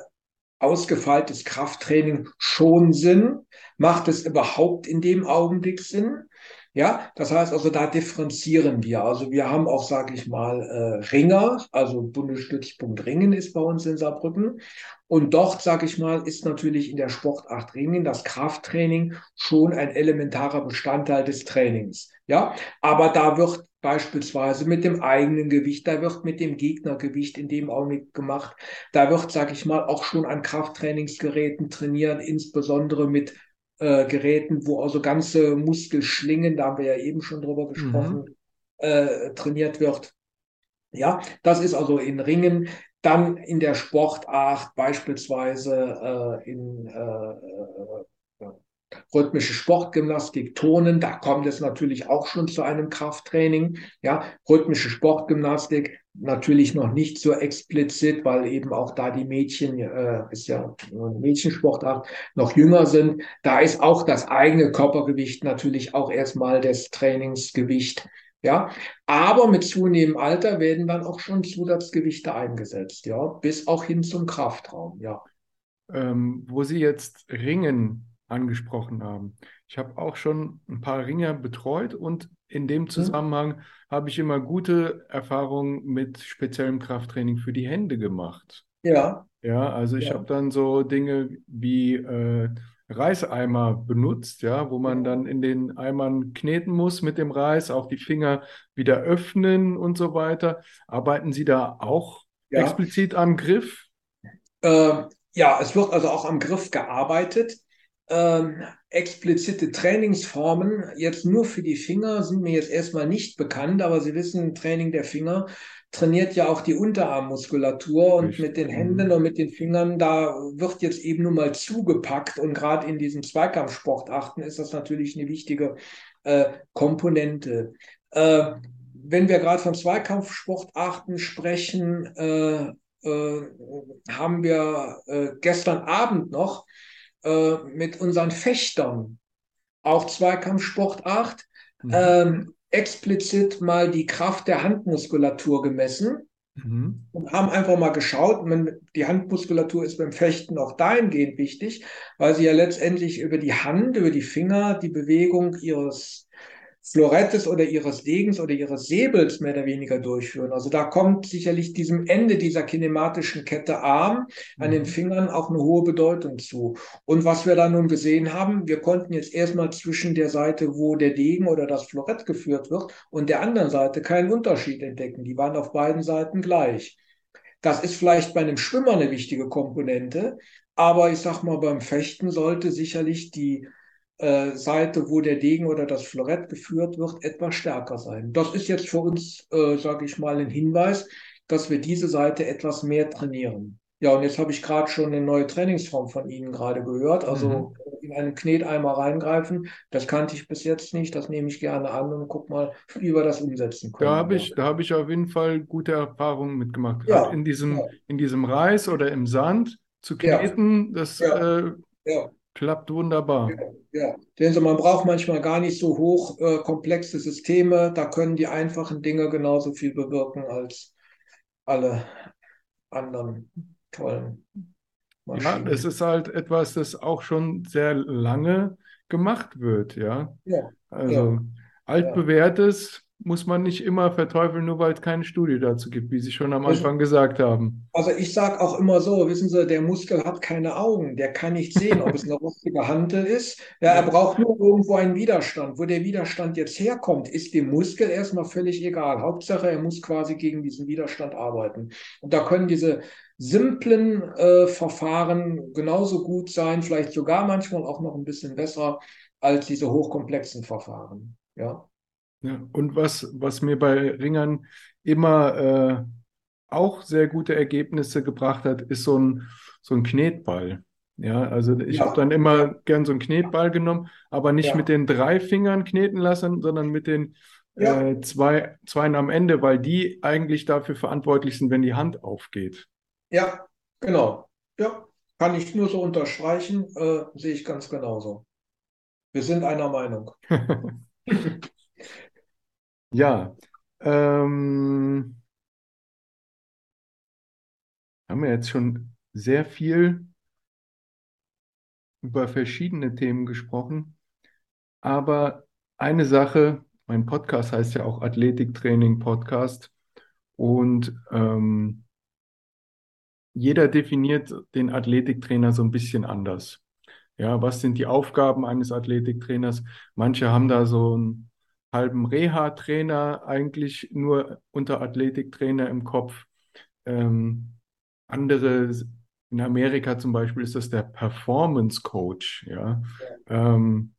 ausgefeiltes Krafttraining schon Sinn? Macht es überhaupt in dem Augenblick Sinn? Ja, das heißt also, da differenzieren wir. Also wir haben auch, sage ich mal, äh, Ringer, also Bundesstützpunkt Ringen ist bei uns in Saarbrücken. Und dort, sage ich mal, ist natürlich in der Sportart Ringen das Krafttraining schon ein elementarer Bestandteil des Trainings. Ja, aber da wird beispielsweise mit dem eigenen Gewicht, da wird mit dem Gegnergewicht in dem Augenblick gemacht. Da wird, sage ich mal, auch schon an Krafttrainingsgeräten trainieren, insbesondere mit äh, Geräten, wo also ganze Muskelschlingen, da haben wir ja eben schon drüber mhm. gesprochen, mhm. äh, trainiert wird. Ja, das ist also in Ringen. Dann in der Sportart beispielsweise äh, in äh, äh, rhythmische Sportgymnastik, Tonen, da kommt es natürlich auch schon zu einem Krafttraining. Ja, rhythmische Sportgymnastik natürlich noch nicht so explizit, weil eben auch da die Mädchen, äh, ist ja Mädchensportart, noch jünger sind. Da ist auch das eigene Körpergewicht natürlich auch erstmal das Trainingsgewicht ja, aber mit zunehmendem Alter werden dann auch schon Zusatzgewichte eingesetzt, ja, bis auch hin zum Kraftraum, ja. Ähm, wo Sie jetzt Ringen angesprochen haben. Ich habe auch schon ein paar Ringer betreut und in dem mhm. Zusammenhang habe ich immer gute Erfahrungen mit speziellem Krafttraining für die Hände gemacht. Ja. Ja, also ich ja. habe dann so Dinge wie äh, Reiseimer benutzt, ja, wo man dann in den Eimern kneten muss mit dem Reis, auch die Finger wieder öffnen und so weiter. Arbeiten Sie da auch ja. explizit am Griff? Äh, ja, es wird also auch am Griff gearbeitet. Ähm, explizite Trainingsformen jetzt nur für die Finger sind mir jetzt erstmal nicht bekannt, aber Sie wissen, Training der Finger trainiert ja auch die Unterarmmuskulatur und mit den Händen und mit den Fingern, da wird jetzt eben nur mal zugepackt und gerade in diesen Zweikampfsportarten ist das natürlich eine wichtige äh, Komponente. Äh, wenn wir gerade von Zweikampfsportarten sprechen, äh, äh haben wir äh, gestern Abend noch äh, mit unseren Fechtern auch Zweikampfsportart. Mhm. Ähm, explizit mal die Kraft der Handmuskulatur gemessen mhm. und haben einfach mal geschaut. Man, die Handmuskulatur ist beim Fechten auch dahingehend wichtig, weil sie ja letztendlich über die Hand, über die Finger die Bewegung ihres Florettes oder ihres Degens oder ihres Säbels mehr oder weniger durchführen. Also da kommt sicherlich diesem Ende dieser kinematischen Kette Arm an den mhm. Fingern auch eine hohe Bedeutung zu. Und was wir da nun gesehen haben, wir konnten jetzt erstmal zwischen der Seite, wo der Degen oder das Florett geführt wird, und der anderen Seite keinen Unterschied entdecken. Die waren auf beiden Seiten gleich. Das ist vielleicht bei einem Schwimmer eine wichtige Komponente, aber ich sag mal, beim Fechten sollte sicherlich die äh, Seite, wo der Degen oder das Florett geführt wird, etwas stärker sein. Das ist jetzt für uns, äh, sage ich mal, ein Hinweis, dass wir diese Seite etwas mehr trainieren. Ja, und jetzt habe ich gerade schon eine neue Trainingsform von Ihnen gerade gehört. Also mhm. in einen Kneteimer reingreifen, das kannte ich bis jetzt nicht. Das nehme ich gerne an und guck mal, wie wir das umsetzen können. Da habe ich, da habe ich auf jeden Fall gute Erfahrungen mitgemacht. Ja, in diesem, ja. in diesem Reis oder im Sand zu kneten, ja. das äh, klappt wunderbar. Ja, Sehen Sie, man braucht manchmal gar nicht so hoch äh, komplexe Systeme. Da können die einfachen Dinge genauso viel bewirken als alle anderen tollen Maschinen. Ja, es ist halt etwas, das auch schon sehr lange gemacht wird, ja. Ja. Also ja. altbewährtes muss man nicht immer verteufeln, nur weil es keine Studie dazu gibt, wie Sie schon am Anfang gesagt haben. Also ich sage auch immer so, wissen Sie, der Muskel hat keine Augen, der kann nicht sehen, ob es eine rostige Hantel ist. Ja, er braucht nur irgendwo einen Widerstand. Wo der Widerstand jetzt herkommt, ist dem Muskel erstmal völlig egal. Hauptsache, er muss quasi gegen diesen Widerstand arbeiten. Und da können diese simplen äh, Verfahren genauso gut sein, vielleicht sogar manchmal auch noch ein bisschen besser als diese hochkomplexen Verfahren. Ja. Ja, und was, was mir bei Ringern immer äh, auch sehr gute Ergebnisse gebracht hat, ist so ein, so ein Knetball. Ja, also ich ja. habe dann immer gern so einen Knetball genommen, aber nicht ja. mit den drei Fingern kneten lassen, sondern mit den ja. äh, zwei, zweien am Ende, weil die eigentlich dafür verantwortlich sind, wenn die Hand aufgeht. Ja, genau. Ja, kann ich nur so unterstreichen, äh, sehe ich ganz genauso. Wir sind einer Meinung. Ja, ähm, haben wir jetzt schon sehr viel über verschiedene Themen gesprochen. Aber eine Sache, mein Podcast heißt ja auch Athletiktraining Podcast und ähm, jeder definiert den Athletiktrainer so ein bisschen anders. Ja, was sind die Aufgaben eines Athletiktrainers? Manche haben da so ein halben Reha-Trainer, eigentlich nur unter Athletiktrainer im Kopf. Ähm, andere, in Amerika zum Beispiel ist das der Performance Coach, ja. ja. Ähm,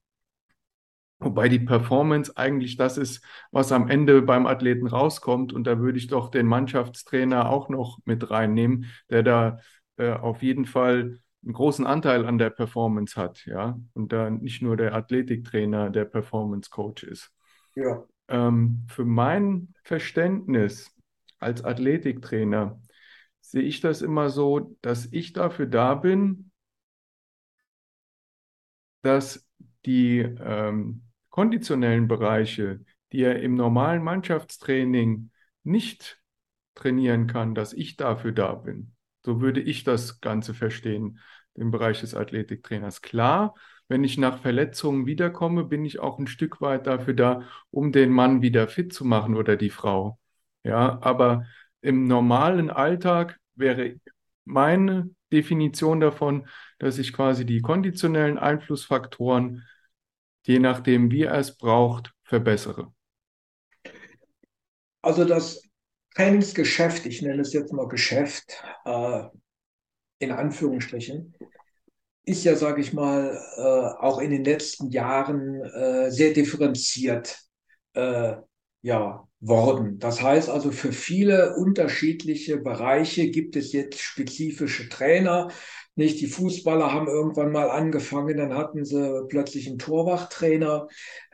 wobei die Performance eigentlich das ist, was am Ende beim Athleten rauskommt. Und da würde ich doch den Mannschaftstrainer auch noch mit reinnehmen, der da äh, auf jeden Fall einen großen Anteil an der Performance hat, ja. Und da nicht nur der Athletiktrainer der Performance Coach ist. Ja. Ähm, für mein Verständnis als Athletiktrainer sehe ich das immer so, dass ich dafür da bin, dass die ähm, konditionellen Bereiche, die er im normalen Mannschaftstraining nicht trainieren kann, dass ich dafür da bin. So würde ich das Ganze verstehen, den Bereich des Athletiktrainers. Klar, wenn ich nach Verletzungen wiederkomme, bin ich auch ein Stück weit dafür da, um den Mann wieder fit zu machen oder die Frau. Ja, aber im normalen Alltag wäre meine Definition davon, dass ich quasi die konditionellen Einflussfaktoren, je nachdem, wie er es braucht, verbessere. Also das Trainingsgeschäft, ich nenne es jetzt mal Geschäft, äh, in Anführungsstrichen, ist ja, sage ich mal, äh, auch in den letzten Jahren äh, sehr differenziert äh, ja, worden. Das heißt also, für viele unterschiedliche Bereiche gibt es jetzt spezifische Trainer, nicht, die Fußballer haben irgendwann mal angefangen, dann hatten sie plötzlich einen Torwachtrainer.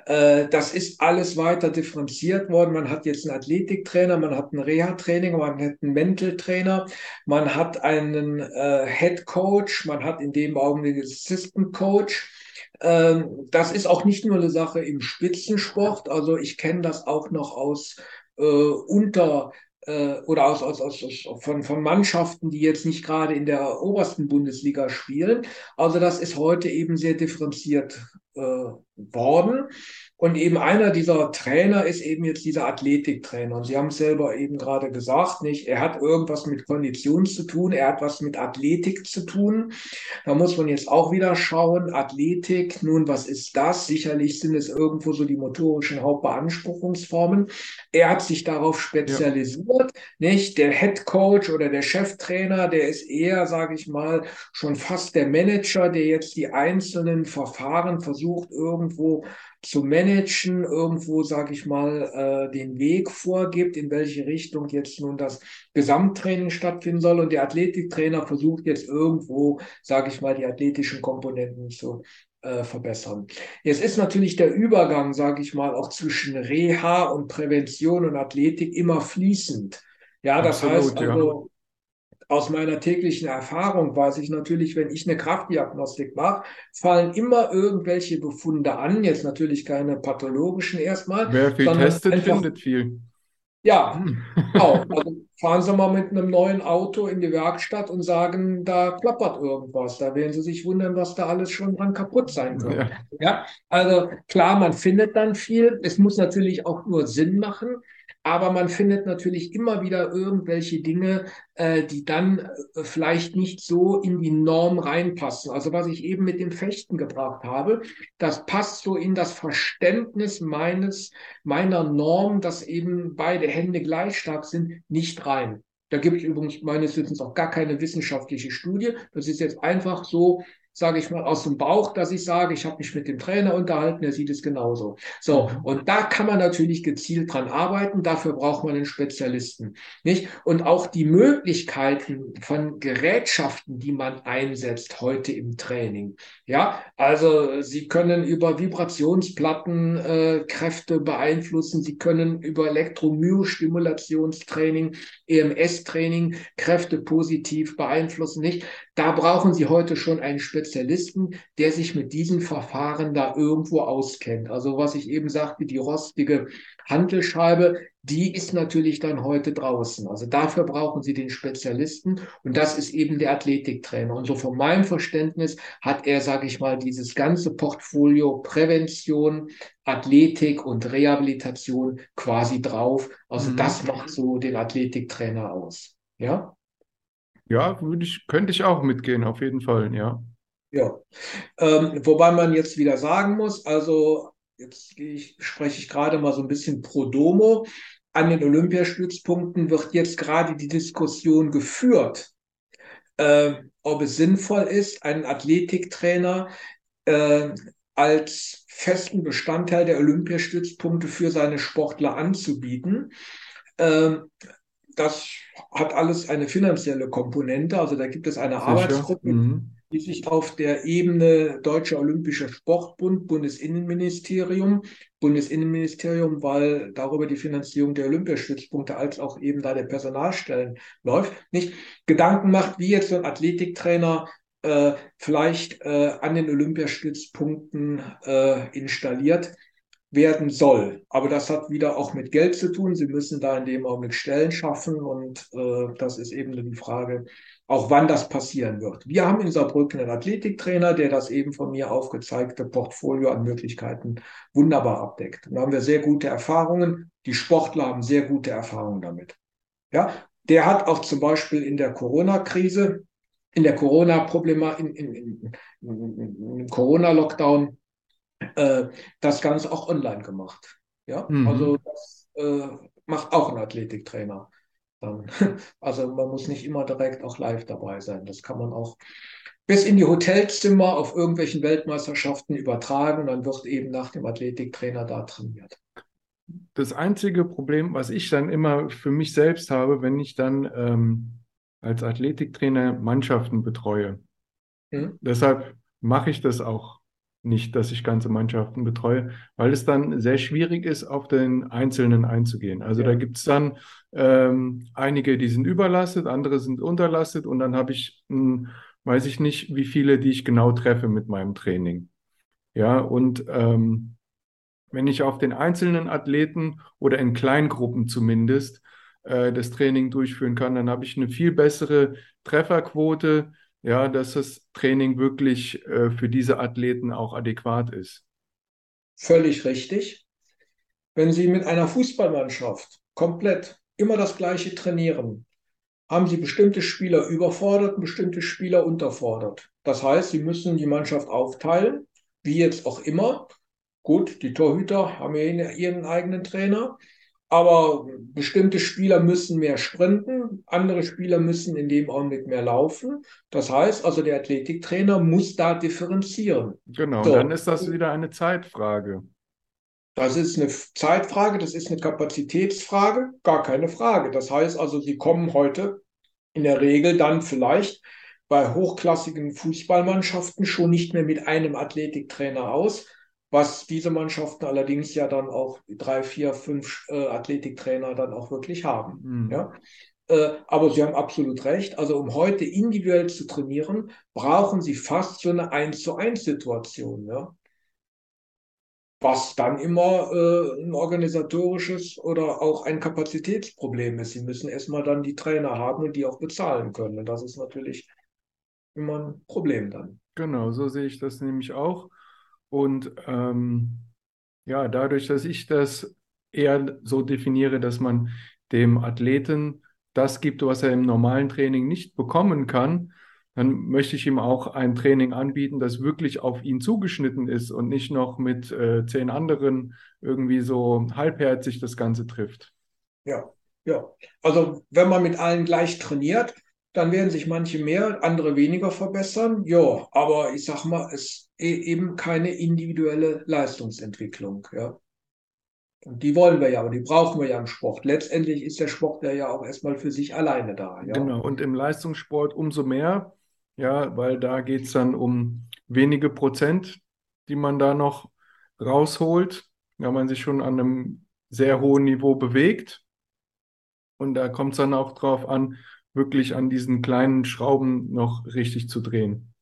Äh, das ist alles weiter differenziert worden. Man hat jetzt einen Athletiktrainer, man hat einen Reha-Training, man hat einen Mental-Trainer, man hat einen äh, Head Coach, man hat in dem Augenblick einen Assistant Coach. Ähm, das ist auch nicht nur eine Sache im Spitzensport. Also ich kenne das auch noch aus äh, unter oder aus, aus, aus, aus, von, von Mannschaften, die jetzt nicht gerade in der obersten Bundesliga spielen. Also das ist heute eben sehr differenziert äh, worden. Und eben einer dieser Trainer ist eben jetzt dieser Athletiktrainer. Und Sie haben es selber eben gerade gesagt, nicht? Er hat irgendwas mit Kondition zu tun, er hat was mit Athletik zu tun. Da muss man jetzt auch wieder schauen, Athletik, nun, was ist das? Sicherlich sind es irgendwo so die motorischen Hauptbeanspruchungsformen. Er hat sich darauf spezialisiert, ja. nicht? Der Head Coach oder der Cheftrainer, der ist eher, sage ich mal, schon fast der Manager, der jetzt die einzelnen Verfahren versucht, versucht irgendwo zu managen, irgendwo, sage ich mal, äh, den Weg vorgibt, in welche Richtung jetzt nun das Gesamttraining stattfinden soll. Und der Athletiktrainer versucht jetzt irgendwo, sage ich mal, die athletischen Komponenten zu äh, verbessern. Jetzt ist natürlich der Übergang, sage ich mal, auch zwischen Reha und Prävention und Athletik immer fließend. Ja, das Absolut, heißt also, ja aus meiner täglichen Erfahrung weiß ich natürlich, wenn ich eine Kraftdiagnostik mache, fallen immer irgendwelche Befunde an. Jetzt natürlich keine pathologischen erstmal. Wer viel testet, einfach, findet viel. Ja, hm. auch. Also fahren Sie mal mit einem neuen Auto in die Werkstatt und sagen, da klappert irgendwas. Da werden Sie sich wundern, was da alles schon dran kaputt sein könnte. Ja. ja, also klar, man findet dann viel. Es muss natürlich auch nur Sinn machen. Aber man findet natürlich immer wieder irgendwelche Dinge, äh, die dann äh, vielleicht nicht so in die Norm reinpassen. Also was ich eben mit dem Fechten gebracht habe, das passt so in das Verständnis meines, meiner Norm, dass eben beide Hände gleich stark sind, nicht rein. Da gibt es übrigens meines Wissens auch gar keine wissenschaftliche Studie. Das ist jetzt einfach so sage ich mal, aus dem Bauch, dass ich sage, ich habe mich mit dem Trainer unterhalten, er sieht es genauso. So, mhm. und da kann man natürlich gezielt dran arbeiten, dafür braucht man einen Spezialisten. Nicht? Und auch die Möglichkeiten von Gerätschaften, die man einsetzt heute im Training. Ja, also Sie können über Vibrationsplatten äh, Kräfte beeinflussen, Sie können über Elektromyostimulationstraining, EMS-Training Kräfte positiv beeinflussen. Nicht? Da brauchen Sie heute schon einen Spezialisten, der sich mit diesen Verfahren da irgendwo auskennt. Also was ich eben sagte, die rostige Handelscheibe, die ist natürlich dann heute draußen. Also dafür brauchen Sie den Spezialisten und das ist eben der Athletiktrainer. Und so von meinem Verständnis hat er, sage ich mal, dieses ganze Portfolio Prävention, Athletik und Rehabilitation quasi drauf. Also mhm. das macht so den Athletiktrainer aus. Ja? Ja, würde ich, könnte ich auch mitgehen, auf jeden Fall, ja. Ja, ähm, wobei man jetzt wieder sagen muss, also jetzt ich, spreche ich gerade mal so ein bisschen pro domo. An den Olympiastützpunkten wird jetzt gerade die Diskussion geführt, äh, ob es sinnvoll ist, einen Athletiktrainer äh, als festen Bestandteil der Olympiastützpunkte für seine Sportler anzubieten. Äh, das hat alles eine finanzielle Komponente. Also da gibt es eine Sicher. Arbeitsgruppe, mhm. die sich auf der Ebene Deutscher Olympischer Sportbund, Bundesinnenministerium, Bundesinnenministerium, weil darüber die Finanzierung der Olympiastützpunkte als auch eben da der Personalstellen läuft, nicht Gedanken macht, wie jetzt so ein Athletiktrainer äh, vielleicht äh, an den Olympiastützpunkten äh, installiert werden soll. Aber das hat wieder auch mit Geld zu tun. Sie müssen da in dem Augenblick Stellen schaffen und äh, das ist eben die Frage, auch wann das passieren wird. Wir haben in Saarbrücken einen Athletiktrainer, der das eben von mir aufgezeigte Portfolio an Möglichkeiten wunderbar abdeckt. Und da haben wir sehr gute Erfahrungen. Die Sportler haben sehr gute Erfahrungen damit. Ja, der hat auch zum Beispiel in der Corona-Krise, in der Corona-Problematik, in, in, in, in, Corona-Lockdown äh, das Ganze auch online gemacht. Ja, mhm. also das äh, macht auch ein Athletiktrainer. Dann. Also man muss nicht immer direkt auch live dabei sein. Das kann man auch bis in die Hotelzimmer auf irgendwelchen Weltmeisterschaften übertragen. Dann wird eben nach dem Athletiktrainer da trainiert. Das einzige Problem, was ich dann immer für mich selbst habe, wenn ich dann ähm, als Athletiktrainer Mannschaften betreue. Mhm. Deshalb mache ich das auch nicht, dass ich ganze Mannschaften betreue, weil es dann sehr schwierig ist, auf den Einzelnen einzugehen. Also ja. da gibt es dann ähm, einige, die sind überlastet, andere sind unterlastet und dann habe ich, mh, hm, weiß ich nicht, wie viele, die ich genau treffe mit meinem Training. Ja, und ähm, wenn ich auf den einzelnen Athleten oder in Kleingruppen zumindest äh, das Training durchführen kann, dann habe ich eine viel bessere Trefferquote, ja, dass das Training wirklich äh, für diese Athleten auch adäquat ist. Völlig richtig. Wenn Sie mit einer Fußballmannschaft komplett immer das Gleiche trainieren, haben Sie bestimmte Spieler überfordert, bestimmte Spieler unterfordert. Das heißt, Sie müssen die Mannschaft aufteilen, wie jetzt auch immer. Gut, die Torhüter haben ja ihren eigenen Trainer. Aber bestimmte Spieler müssen mehr sprinten, andere Spieler müssen in dem Augenblick mehr laufen. Das heißt also, der Athletiktrainer muss da differenzieren. Genau, So, dann ist das wieder eine Zeitfrage. das ist eine Zeitfrage, das ist eine Kapazitätsfrage, gar keine Frage. Das heißt also, Sie kommen heute in der Regel dann vielleicht bei hochklassigen Fußballmannschaften schon nicht mehr mit einem Athletiktrainer aus, was diese Mannschaften allerdings ja dann auch drei, vier, fünf äh, Athletiktrainer dann auch wirklich haben. Hm. Ja? Äh, aber Sie haben absolut recht. Also um heute individuell zu trainieren, brauchen Sie fast so eine 1 zu 1 Situation. Ja? Was dann immer äh, ein organisatorisches oder auch ein Kapazitätsproblem ist. Sie müssen erstmal dann die Trainer haben und die auch bezahlen können. Und das ist natürlich immer ein Problem dann. Genau, so sehe ich das nämlich auch. Und ähm, ja, dadurch, dass ich das eher so definiere, dass man dem Athleten das gibt, was er im normalen Training nicht bekommen kann, dann möchte ich ihm auch ein Training anbieten, das wirklich auf ihn zugeschnitten ist und nicht noch mit äh, zehn anderen irgendwie so halbherzig das Ganze trifft. Ja, ja. Also wenn man mit allen gleich trainiert, dann werden sich manche mehr, andere weniger verbessern. Ja, aber ich sag mal, es ist eben keine individuelle Leistungsentwicklung. Ja. Und die wollen wir ja, und die brauchen wir ja im Sport. Letztendlich ist der Sport ja auch erstmal für sich alleine da. Ja. Genau, und im Leistungssport umso mehr, ja, weil da geht es dann um wenige Prozent, die man da noch rausholt, wenn man sich schon an einem sehr hohen Niveau bewegt. Und da kommt es dann auch drauf an, wirklich an diesen kleinen Schrauben noch richtig zu drehen.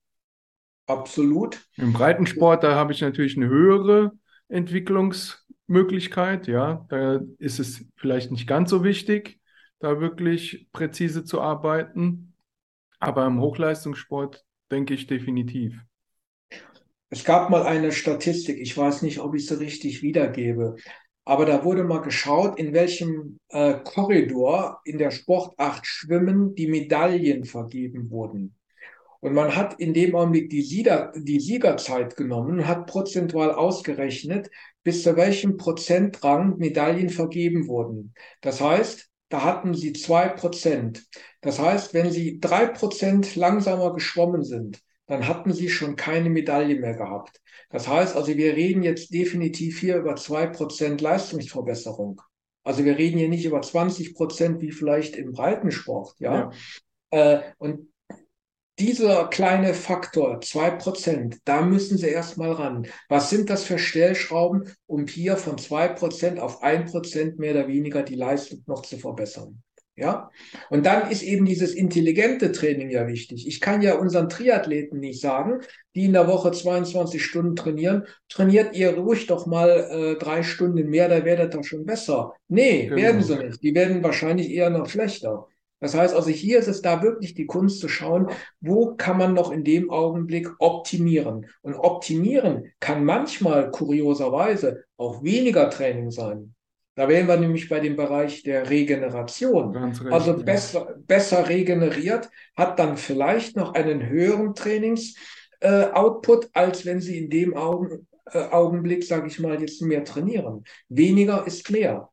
Absolut. Im Breitensport, da habe ich natürlich eine höhere Entwicklungsmöglichkeit, ja. Da ist es vielleicht nicht ganz so wichtig, da wirklich präzise zu arbeiten. Aber im Hochleistungssport denke ich definitiv. Es gab mal eine Statistik, ich weiß nicht, ob ich sie richtig wiedergebe, aber da wurde mal geschaut, in welchem äh, Korridor in der Sportart Schwimmen die Medaillen vergeben wurden. Und man hat in dem Augenblick die, Sieger, die Siegerzeit genommen und hat prozentual ausgerechnet, bis zu welchem Prozentrang Medaillen vergeben wurden. Das heißt, da hatten sie zwei Prozent. Das heißt, wenn sie drei Prozent langsamer geschwommen sind, dann hatten sie schon keine Medaille mehr gehabt. Das heißt also, wir reden jetzt definitiv hier über zwei Prozent Leistungsverbesserung. Also wir reden hier nicht über 20 Prozent wie vielleicht im Breitensport, ja. Ja. Äh, und dieser kleine Faktor, zwei Prozent, da müssen Sie erstmal ran. Was sind das für Stellschrauben, um hier von zwei Prozent auf ein Prozent mehr oder weniger die Leistung noch zu verbessern? Ja, und dann ist eben dieses intelligente Training ja wichtig. Ich kann ja unseren Triathleten nicht sagen, die in der Woche 22 Stunden trainieren, trainiert ihr ruhig doch mal äh, drei Stunden mehr, da werdet ihr schon besser. Nee, Genau. werden sie nicht. Die werden wahrscheinlich eher noch schlechter. Das heißt also, hier ist es da wirklich die Kunst zu schauen, wo kann man noch in dem Augenblick optimieren. Und optimieren kann manchmal kurioserweise auch weniger Training sein. Da wären wir nämlich bei dem Bereich der Regeneration. Recht, Also ja. besser, besser regeneriert, hat dann vielleicht noch einen höheren Trainings-Output, äh, als wenn Sie in dem Augen, äh, Augenblick, sage ich mal, jetzt mehr trainieren. Weniger ist mehr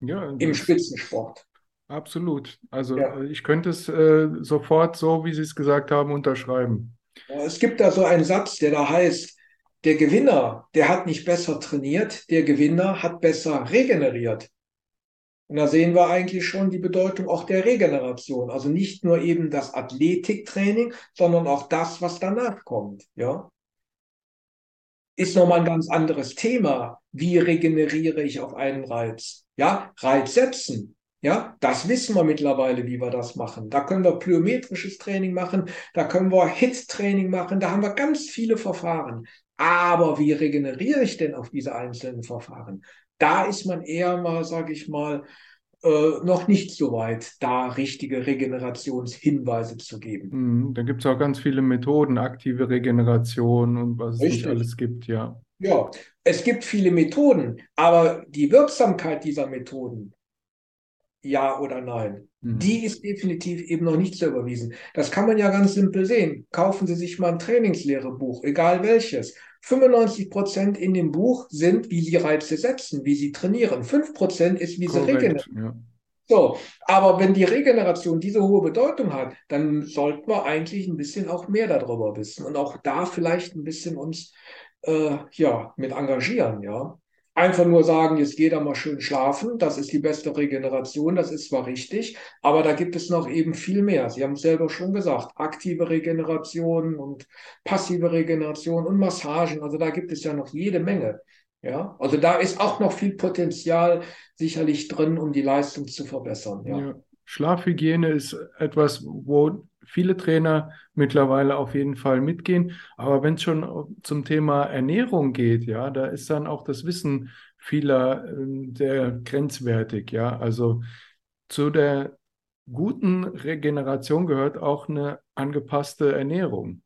Ja, im Spitzensport. absolut. Also Ja. äh, ich könnte es äh, sofort so, wie Sie es gesagt haben, unterschreiben. Es gibt da so einen Satz, der da heißt, der Gewinner, der hat nicht besser trainiert, der Gewinner hat besser regeneriert. Und da sehen wir eigentlich schon die Bedeutung auch der Regeneration. Also nicht nur eben das Athletiktraining, sondern auch das, was danach kommt. Ja. Ist nochmal ein ganz anderes Thema. Wie regeneriere ich auf einen Reiz? Ja, Reiz setzen. Ja, das wissen wir mittlerweile, wie wir das machen. Da können wir plyometrisches Training machen, da können wir HIT-Training machen, da haben wir ganz viele Verfahren. Aber wie regeneriere ich denn auf diese einzelnen Verfahren? Da ist man eher mal, sage ich mal, äh, noch nicht so weit, da richtige Regenerationshinweise zu geben. Mhm. Da gibt es auch ganz viele Methoden, aktive Regeneration und was es nicht Richtig. alles gibt, ja. Ja, es gibt viele Methoden, aber die Wirksamkeit dieser Methoden, ja oder nein. Mhm. Die ist definitiv eben noch nicht so überwiesen. Das kann man ja ganz simpel sehen. Kaufen Sie sich mal ein Trainingslehrebuch, egal welches. 95 Prozent in dem Buch sind, wie Sie Reize setzen, wie Sie trainieren. 5 Prozent ist, wie Sie regenerieren. Ja. So, aber wenn die Regeneration diese hohe Bedeutung hat, dann sollten wir eigentlich ein bisschen auch mehr darüber wissen und auch da vielleicht ein bisschen uns äh, ja mit engagieren, ja. Einfach nur sagen, jetzt geht er mal schön schlafen, das ist die beste Regeneration, das ist zwar richtig, aber da gibt es noch eben viel mehr. Sie haben es selber schon gesagt, aktive Regeneration und passive Regeneration und Massagen, also da gibt es ja noch jede Menge. Ja, also da ist auch noch viel Potenzial sicherlich drin, um die Leistung zu verbessern. Ja. ja. Schlafhygiene ist etwas, wo viele Trainer mittlerweile auf jeden Fall mitgehen. Aber wenn es schon zum Thema Ernährung geht, ja, da ist dann auch das Wissen vieler äh, sehr grenzwertig, ja. Also zu der guten Regeneration gehört auch eine angepasste Ernährung.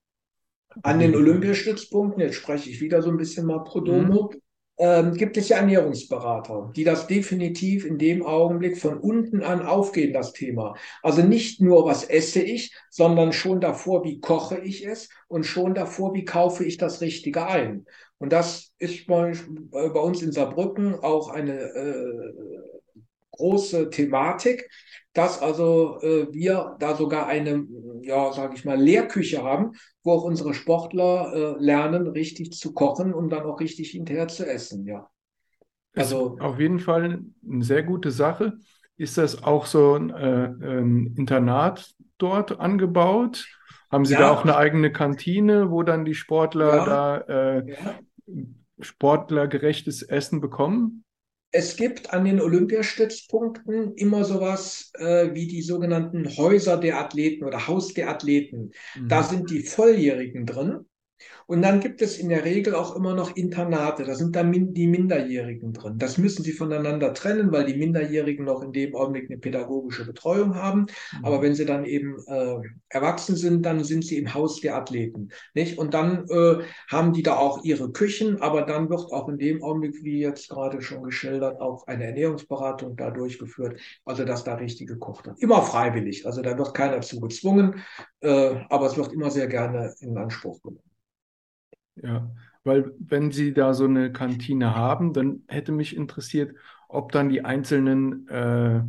An den Olympiastützpunkten, jetzt spreche ich wieder so ein bisschen mal pro Domo, mhm ähm, gibt es ja Ernährungsberater, die das definitiv in dem Augenblick von unten an aufgehen, das Thema. Also nicht nur, was esse ich, sondern schon davor, wie koche ich es und schon davor, wie kaufe ich das Richtige ein. Und das ist bei, bei uns in Saarbrücken auch eine äh, große Thematik, dass also äh, wir da sogar eine, ja, sage ich mal, Lehrküche haben, wo auch unsere Sportler äh, lernen, richtig zu kochen und dann auch richtig hinterher zu essen, ja. Also auf jeden Fall eine sehr gute Sache. Ist das auch so ein, äh, ein Internat dort angebaut? Haben Sie ja. da auch eine eigene Kantine, wo dann die Sportler ja. da äh, ja. sportlergerechtes Essen bekommen? Es gibt an den Olympiastützpunkten immer sowas äh, wie die sogenannten Häuser der Athleten oder Haus der Athleten. Mhm. Da sind die Volljährigen drin. Und dann gibt es in der Regel auch immer noch Internate. Da sind dann die Minderjährigen drin. Das müssen sie voneinander trennen, weil die Minderjährigen noch in dem Augenblick eine pädagogische Betreuung haben. Mhm. Aber wenn sie dann eben äh, erwachsen sind, dann sind sie im Haus der Athleten. Nicht? Und dann äh, haben die da auch ihre Küchen, aber dann wird auch in dem Augenblick, wie jetzt gerade schon geschildert, auch eine Ernährungsberatung da durchgeführt. Also dass da richtig gekocht wird. Immer freiwillig. Also da wird keiner zu gezwungen, äh, aber es wird immer sehr gerne in Anspruch genommen. Ja, weil wenn Sie da so eine Kantine haben, dann hätte mich interessiert, ob dann die einzelnen äh,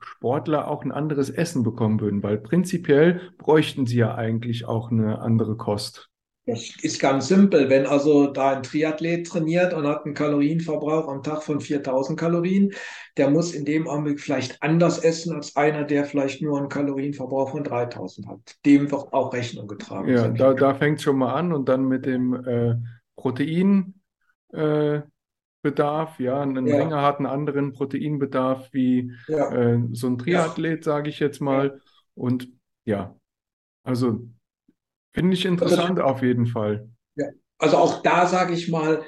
Sportler auch ein anderes Essen bekommen würden, weil prinzipiell bräuchten sie ja eigentlich auch eine andere Kost. Das ist ganz simpel. Wenn also da ein Triathlet trainiert und hat einen Kalorienverbrauch am Tag von 4000 Kalorien, der muss in dem Augenblick vielleicht anders essen als einer, der vielleicht nur einen Kalorienverbrauch von 3000 hat. Dem wird auch Rechnung getragen. Ja, da, da fängt es schon mal an und dann mit dem äh, Proteinbedarf, äh, ja, ein ja. Ringer hat einen anderen Proteinbedarf wie ja. äh, so ein Triathlet, ja. sage ich jetzt mal. Und ja, also Finde ich interessant also, auf jeden Fall. Ja, also auch da sage ich mal,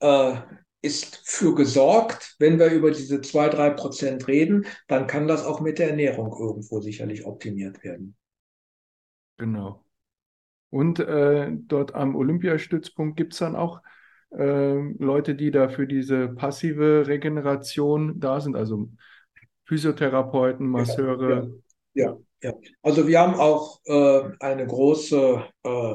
äh, ist für gesorgt, wenn wir über diese zwei drei Prozent reden, dann kann das auch mit der Ernährung irgendwo sicherlich optimiert werden. Genau. Und äh, dort am Olympiastützpunkt gibt es dann auch äh, Leute, die da für diese passive Regeneration da sind, also Physiotherapeuten, Masseure. Ja, ja. Ja, also wir haben auch äh, eine große äh,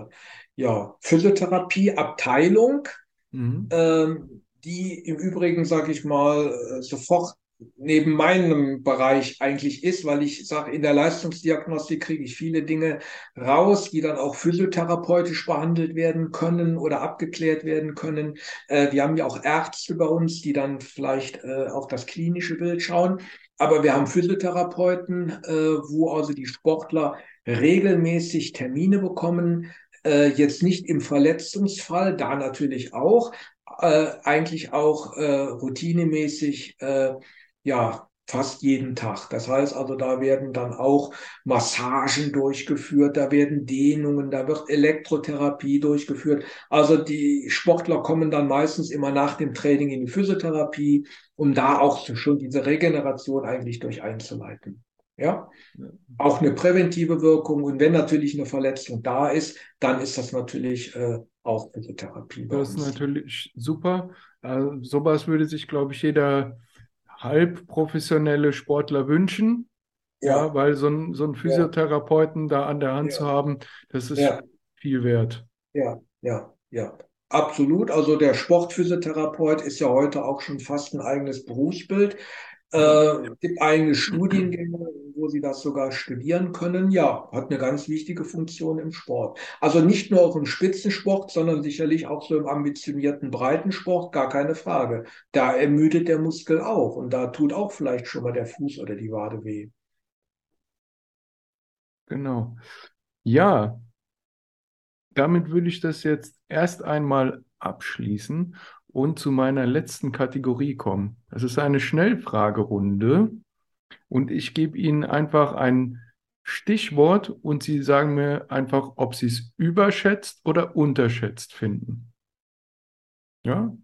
ja, Physiotherapieabteilung, mhm. ähm, die im Übrigen, sage ich mal, äh, sofort neben meinem Bereich eigentlich ist, weil ich sage, in der Leistungsdiagnostik kriege ich viele Dinge raus, die dann auch physiotherapeutisch behandelt werden können oder abgeklärt werden können. Äh, wir haben ja auch Ärzte bei uns, die dann vielleicht äh, auf das klinische Bild schauen. Aber wir haben Physiotherapeuten, äh, wo also die Sportler regelmäßig Termine bekommen, äh, jetzt nicht im Verletzungsfall, da natürlich auch, äh, eigentlich auch äh, routinemäßig, äh, ja, fast jeden Tag. Das heißt also, da werden dann auch Massagen durchgeführt, da werden Dehnungen, da wird Elektrotherapie durchgeführt. Also die Sportler kommen dann meistens immer nach dem Training in die Physiotherapie, um da auch schon diese Regeneration eigentlich durch einzuleiten. Ja, auch eine präventive Wirkung. Und wenn natürlich eine Verletzung da ist, dann ist das natürlich äh, auch Physiotherapie. Das ist natürlich super. Äh, sowas würde sich, glaube ich, jeder halbprofessionelle Sportler wünschen. Ja, Ja, weil so ein, so ja, Physiotherapeuten da an der Hand zu ja, haben, das ist ja. viel wert. Ja, ja, ja, absolut. Also der Sportphysiotherapeut ist ja heute auch schon fast ein eigenes Berufsbild. Äh, es gibt eigene Studiengänge, wo Sie das sogar studieren können. Ja, hat eine ganz wichtige Funktion im Sport. Also nicht nur auch im Spitzensport, sondern sicherlich auch so im ambitionierten Breitensport, gar keine Frage. Da ermüdet der Muskel auch und da tut auch vielleicht schon mal der Fuß oder die Wade weh. Genau. Ja, damit würde ich das jetzt erst einmal abschließen und zu meiner letzten Kategorie kommen. Das ist eine Schnellfragerunde und ich gebe Ihnen einfach ein Stichwort und Sie sagen mir einfach, ob Sie es überschätzt oder unterschätzt finden. Ja?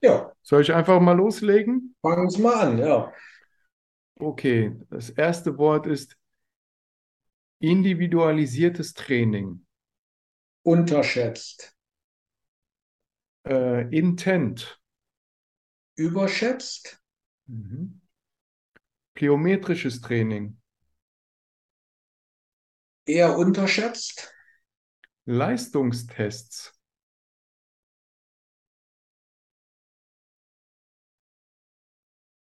Ja, Soll ich einfach mal loslegen? fangen Sie mal an, ja. Okay, das erste Wort ist individualisiertes Training. Unterschätzt, Äh, Intent. überschätzt, Mhm. Plyometrisches Training. eher unterschätzt, Leistungstests.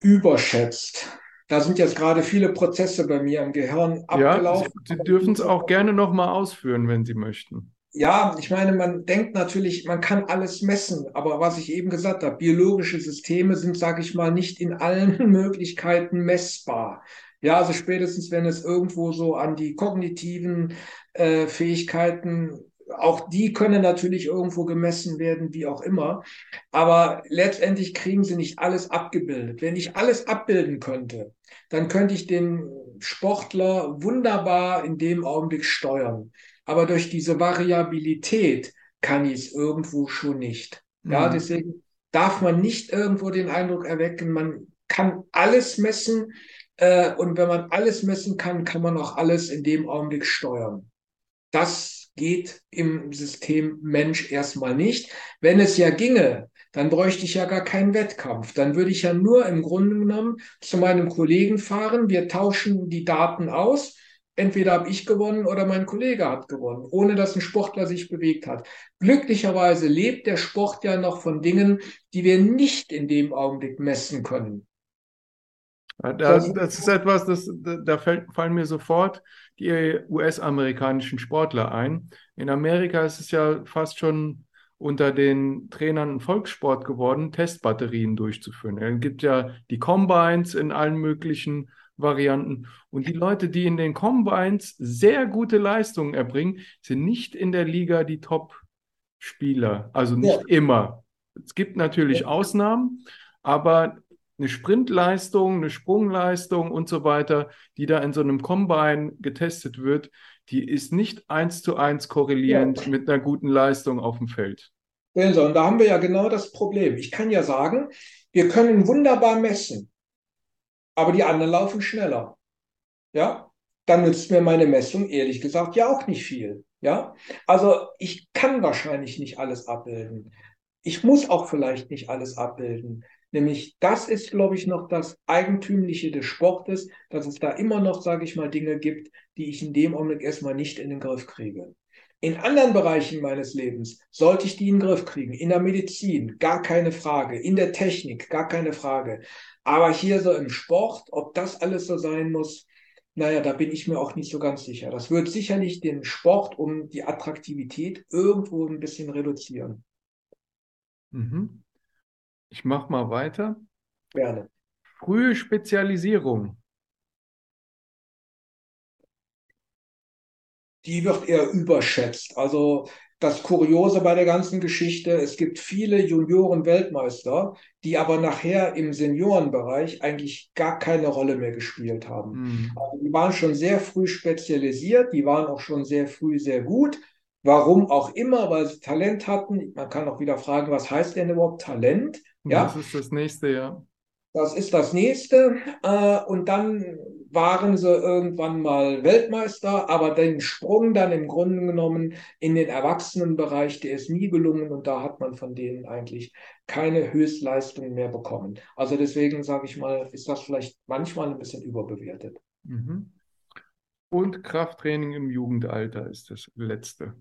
überschätzt. Da sind jetzt gerade viele Prozesse bei mir im Gehirn Ja, Sie, abgelaufen. Sie dürfen es auch gerne nochmal ausführen, wenn Sie möchten. Ja, ich meine, man denkt natürlich, man kann alles messen, aber was ich eben gesagt habe, biologische Systeme sind, sage ich mal, nicht in allen Möglichkeiten messbar. Ja, also spätestens, wenn es irgendwo so an die kognitiven äh, Fähigkeiten, auch die können natürlich irgendwo gemessen werden, wie auch immer, aber letztendlich kriegen sie nicht alles abgebildet. Wenn ich alles abbilden könnte, dann könnte ich den Sportler wunderbar in dem Augenblick steuern aber durch diese Variabilität kann ich es irgendwo schon nicht. Ja, Mhm. deswegen darf man nicht irgendwo den Eindruck erwecken, man kann alles messen äh, und wenn man alles messen kann, kann man auch alles in dem Augenblick steuern. Das geht im System Mensch erstmal nicht. Wenn es ja ginge, dann bräuchte ich ja gar keinen Wettkampf. Dann würde ich ja nur im Grunde genommen zu meinem Kollegen fahren. Wir tauschen die Daten aus. Entweder habe ich gewonnen oder mein Kollege hat gewonnen, ohne dass ein Sportler sich bewegt hat. Glücklicherweise lebt der Sport ja noch von Dingen, die wir nicht in dem Augenblick messen können. Ja, Da, das ist etwas, das, da da fällt, fallen mir sofort die US-amerikanischen Sportler ein. In Amerika ist es ja fast schon unter den Trainern ein Volkssport geworden, Testbatterien durchzuführen. Es gibt ja die Combines in allen möglichen Varianten. Und die Leute, die in den Combines sehr gute Leistungen erbringen, sind nicht in der Liga die Top-Spieler. Also Ja, nicht immer. Es gibt natürlich ja, Ausnahmen, aber eine Sprintleistung, eine Sprungleistung und so weiter, die da in so einem Combine getestet wird, die ist nicht eins zu eins ja. korrelierend mit einer guten Leistung auf dem Feld. Und da haben wir ja genau das Problem. Ich kann ja sagen, wir können wunderbar messen, aber die anderen laufen schneller. Ja, dann nützt mir meine Messung ehrlich gesagt ja auch nicht viel. Ja, also ich kann wahrscheinlich nicht alles abbilden. Ich muss auch vielleicht nicht alles abbilden. Nämlich das ist, glaube ich, noch das Eigentümliche des Sportes, dass es da immer noch, sage ich mal, Dinge gibt, die ich in dem Augenblick erstmal nicht in den Griff kriege. In anderen Bereichen meines Lebens sollte ich die in den Griff kriegen. In der Medizin, gar keine Frage. In der Technik, gar keine Frage. Aber hier so im Sport, ob das alles so sein muss, naja, da bin ich mir auch nicht so ganz sicher. Das wird sicherlich den Sport um die Attraktivität irgendwo ein bisschen reduzieren. Mhm. Ich mache mal weiter. Gerne. Frühe Spezialisierung. Die wird eher überschätzt. Also das Kuriose bei der ganzen Geschichte, es gibt viele Junioren-Weltmeister, die aber nachher im Seniorenbereich eigentlich gar keine Rolle mehr gespielt haben. Mhm. Also die waren schon sehr früh spezialisiert, die waren auch schon sehr früh sehr gut. Warum auch immer, weil sie Talent hatten. Man kann auch wieder fragen, was heißt denn überhaupt Talent? Das Ja, ist das nächste, ja. Das ist das nächste. Äh, und dann waren sie irgendwann mal Weltmeister, aber den Sprung dann im Grunde genommen in den Erwachsenenbereich, der ist nie gelungen und da hat man von denen eigentlich keine Höchstleistungen mehr bekommen. Also deswegen sage ich mal, ist das vielleicht manchmal ein bisschen überbewertet. Mhm. Und Krafttraining im Jugendalter ist das letzte.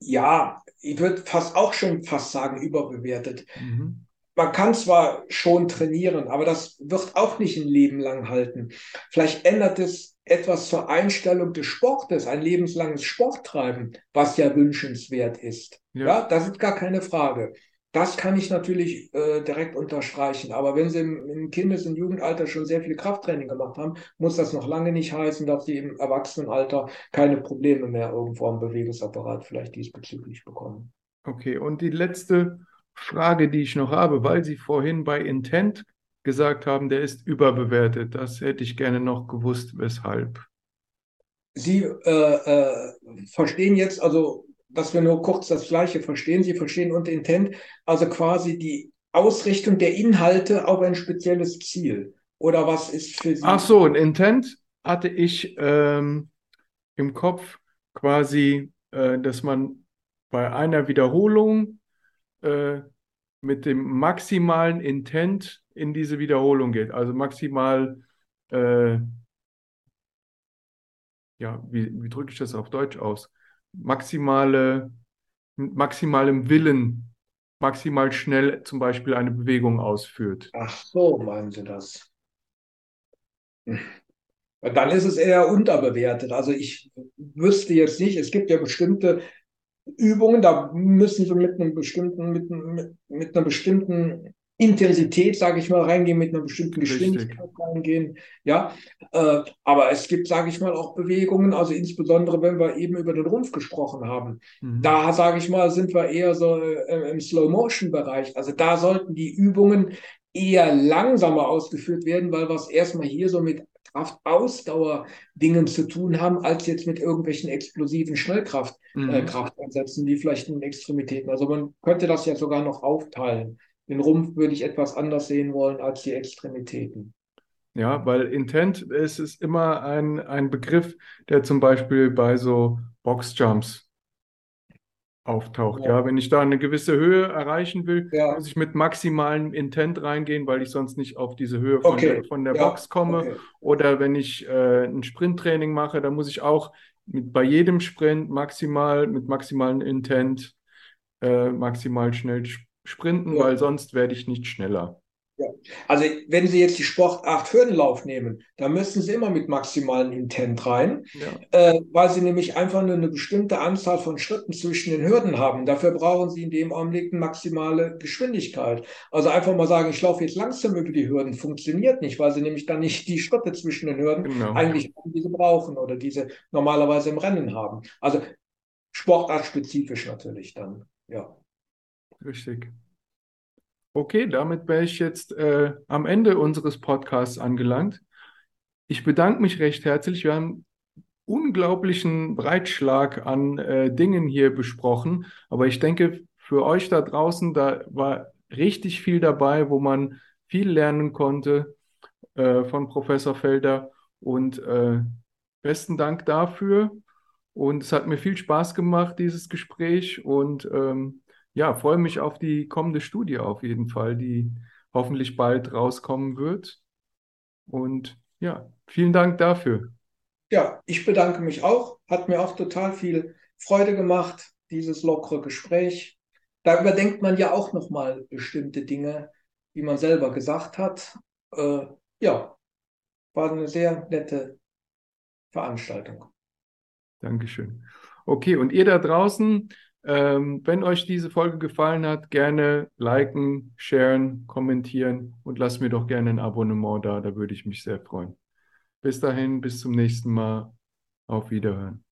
Ja, ich würde fast auch schon fast sagen, überbewertet. Mhm man kann zwar schon trainieren, aber das wird auch nicht ein Leben lang halten. Vielleicht ändert es etwas zur Einstellung des Sportes, ein lebenslanges Sporttreiben, was ja wünschenswert ist. Ja, ja das ist gar keine Frage. Das kann ich natürlich äh, direkt unterstreichen. Aber wenn Sie im, im Kindes- und Jugendalter schon sehr viel Krafttraining gemacht haben, muss das noch lange nicht heißen, dass Sie im Erwachsenenalter keine Probleme mehr irgendwo am Bewegungsapparat vielleicht diesbezüglich bekommen. Okay, und die letzte Frage, die ich noch habe, weil Sie vorhin bei Intent gesagt haben, der ist überbewertet. Das hätte ich gerne noch gewusst, weshalb. Sie äh, äh, verstehen jetzt, also, dass wir nur kurz das Gleiche verstehen. Sie verstehen unter Intent also quasi die Ausrichtung der Inhalte auf ein spezielles Ziel. Oder was ist für Sie? Ach so, ein Intent hatte ich ähm, im Kopf quasi, äh, dass man bei einer Wiederholung äh, mit dem maximalen Intent in diese Wiederholung geht. Also maximal, äh, ja, wie, wie drücke ich das auf Deutsch aus? Maximale, maximalem Willen, maximal schnell zum Beispiel eine Bewegung ausführt. Ach so, meinen Sie das? Dann ist es eher unterbewertet. Also ich wüsste jetzt nicht, es gibt ja bestimmte Übungen, da müssen sie mit einem bestimmten, mit, mit, mit einer bestimmten Intensität, sage ich mal, reingehen, mit einer bestimmten Geschwindigkeit Richtig. reingehen. Ja, äh, aber es gibt, sage ich mal, auch Bewegungen, also insbesondere, wenn wir eben über den Rumpf gesprochen haben. Mhm. Da, sage ich mal, sind wir eher so äh, im Slow-Motion-Bereich. Also da sollten die Übungen eher langsamer ausgeführt werden, weil wir es erstmal hier so mit Kraftausdauer-Dingen zu tun haben, als jetzt mit irgendwelchen explosiven Schnellkraftansätzen, mhm. äh, die vielleicht in Extremitäten. Also man könnte das ja sogar noch aufteilen. Den Rumpf würde ich etwas anders sehen wollen als die Extremitäten. Ja, weil Intent ist, ist immer ein, ein Begriff, der zum Beispiel bei so Boxjumps auftaucht. Ja. ja. wenn ich da eine gewisse Höhe erreichen will, ja. muss ich mit maximalem Intent reingehen, weil ich sonst nicht auf diese Höhe von okay. der, von der ja. Box komme. Okay. Oder wenn ich äh, ein Sprinttraining mache, dann muss ich auch mit, bei jedem Sprint maximal mit maximalem Intent äh, maximal schnell sprinten, weil sonst werde ich nicht schneller. Ja. Also wenn Sie jetzt die Sportart Hürdenlauf nehmen, da müssen Sie immer mit maximalen Intent rein, ja. äh, weil Sie nämlich einfach nur eine bestimmte Anzahl von Schritten zwischen den Hürden haben. Dafür brauchen Sie in dem Augenblick eine maximale Geschwindigkeit. Also einfach mal sagen, ich laufe jetzt langsam über die Hürden, funktioniert nicht, weil Sie nämlich dann nicht die Schritte zwischen den Hürden genau. eigentlich haben, die Sie brauchen oder diese normalerweise im Rennen haben. Also sportartspezifisch natürlich dann, ja. Richtig. Okay, damit wäre ich jetzt äh, am Ende unseres Podcasts angelangt. Ich bedanke mich recht herzlich. Wir haben unglaublichen Breitschlag an äh, Dingen hier besprochen, aber ich denke, für euch da draußen, da war richtig viel dabei, wo man viel lernen konnte äh, von Professor Felder und äh, besten Dank dafür. Und es hat mir viel Spaß gemacht, dieses Gespräch und ähm, ja, freue mich auf die kommende Studie auf jeden Fall, die hoffentlich bald rauskommen wird. Und ja, vielen Dank dafür. Ja, ich bedanke mich auch. Hat mir auch total viel Freude gemacht, dieses lockere Gespräch. Da überdenkt man ja auch nochmal bestimmte Dinge, die man selber gesagt hat. Äh, ja, war eine sehr nette Veranstaltung. Dankeschön. Okay, und ihr da draußen, ähm, wenn euch diese Folge gefallen hat, gerne liken, sharen, kommentieren und lasst mir doch gerne ein Abonnement da, da würde ich mich sehr freuen. Bis dahin, bis zum nächsten Mal. Auf Wiederhören.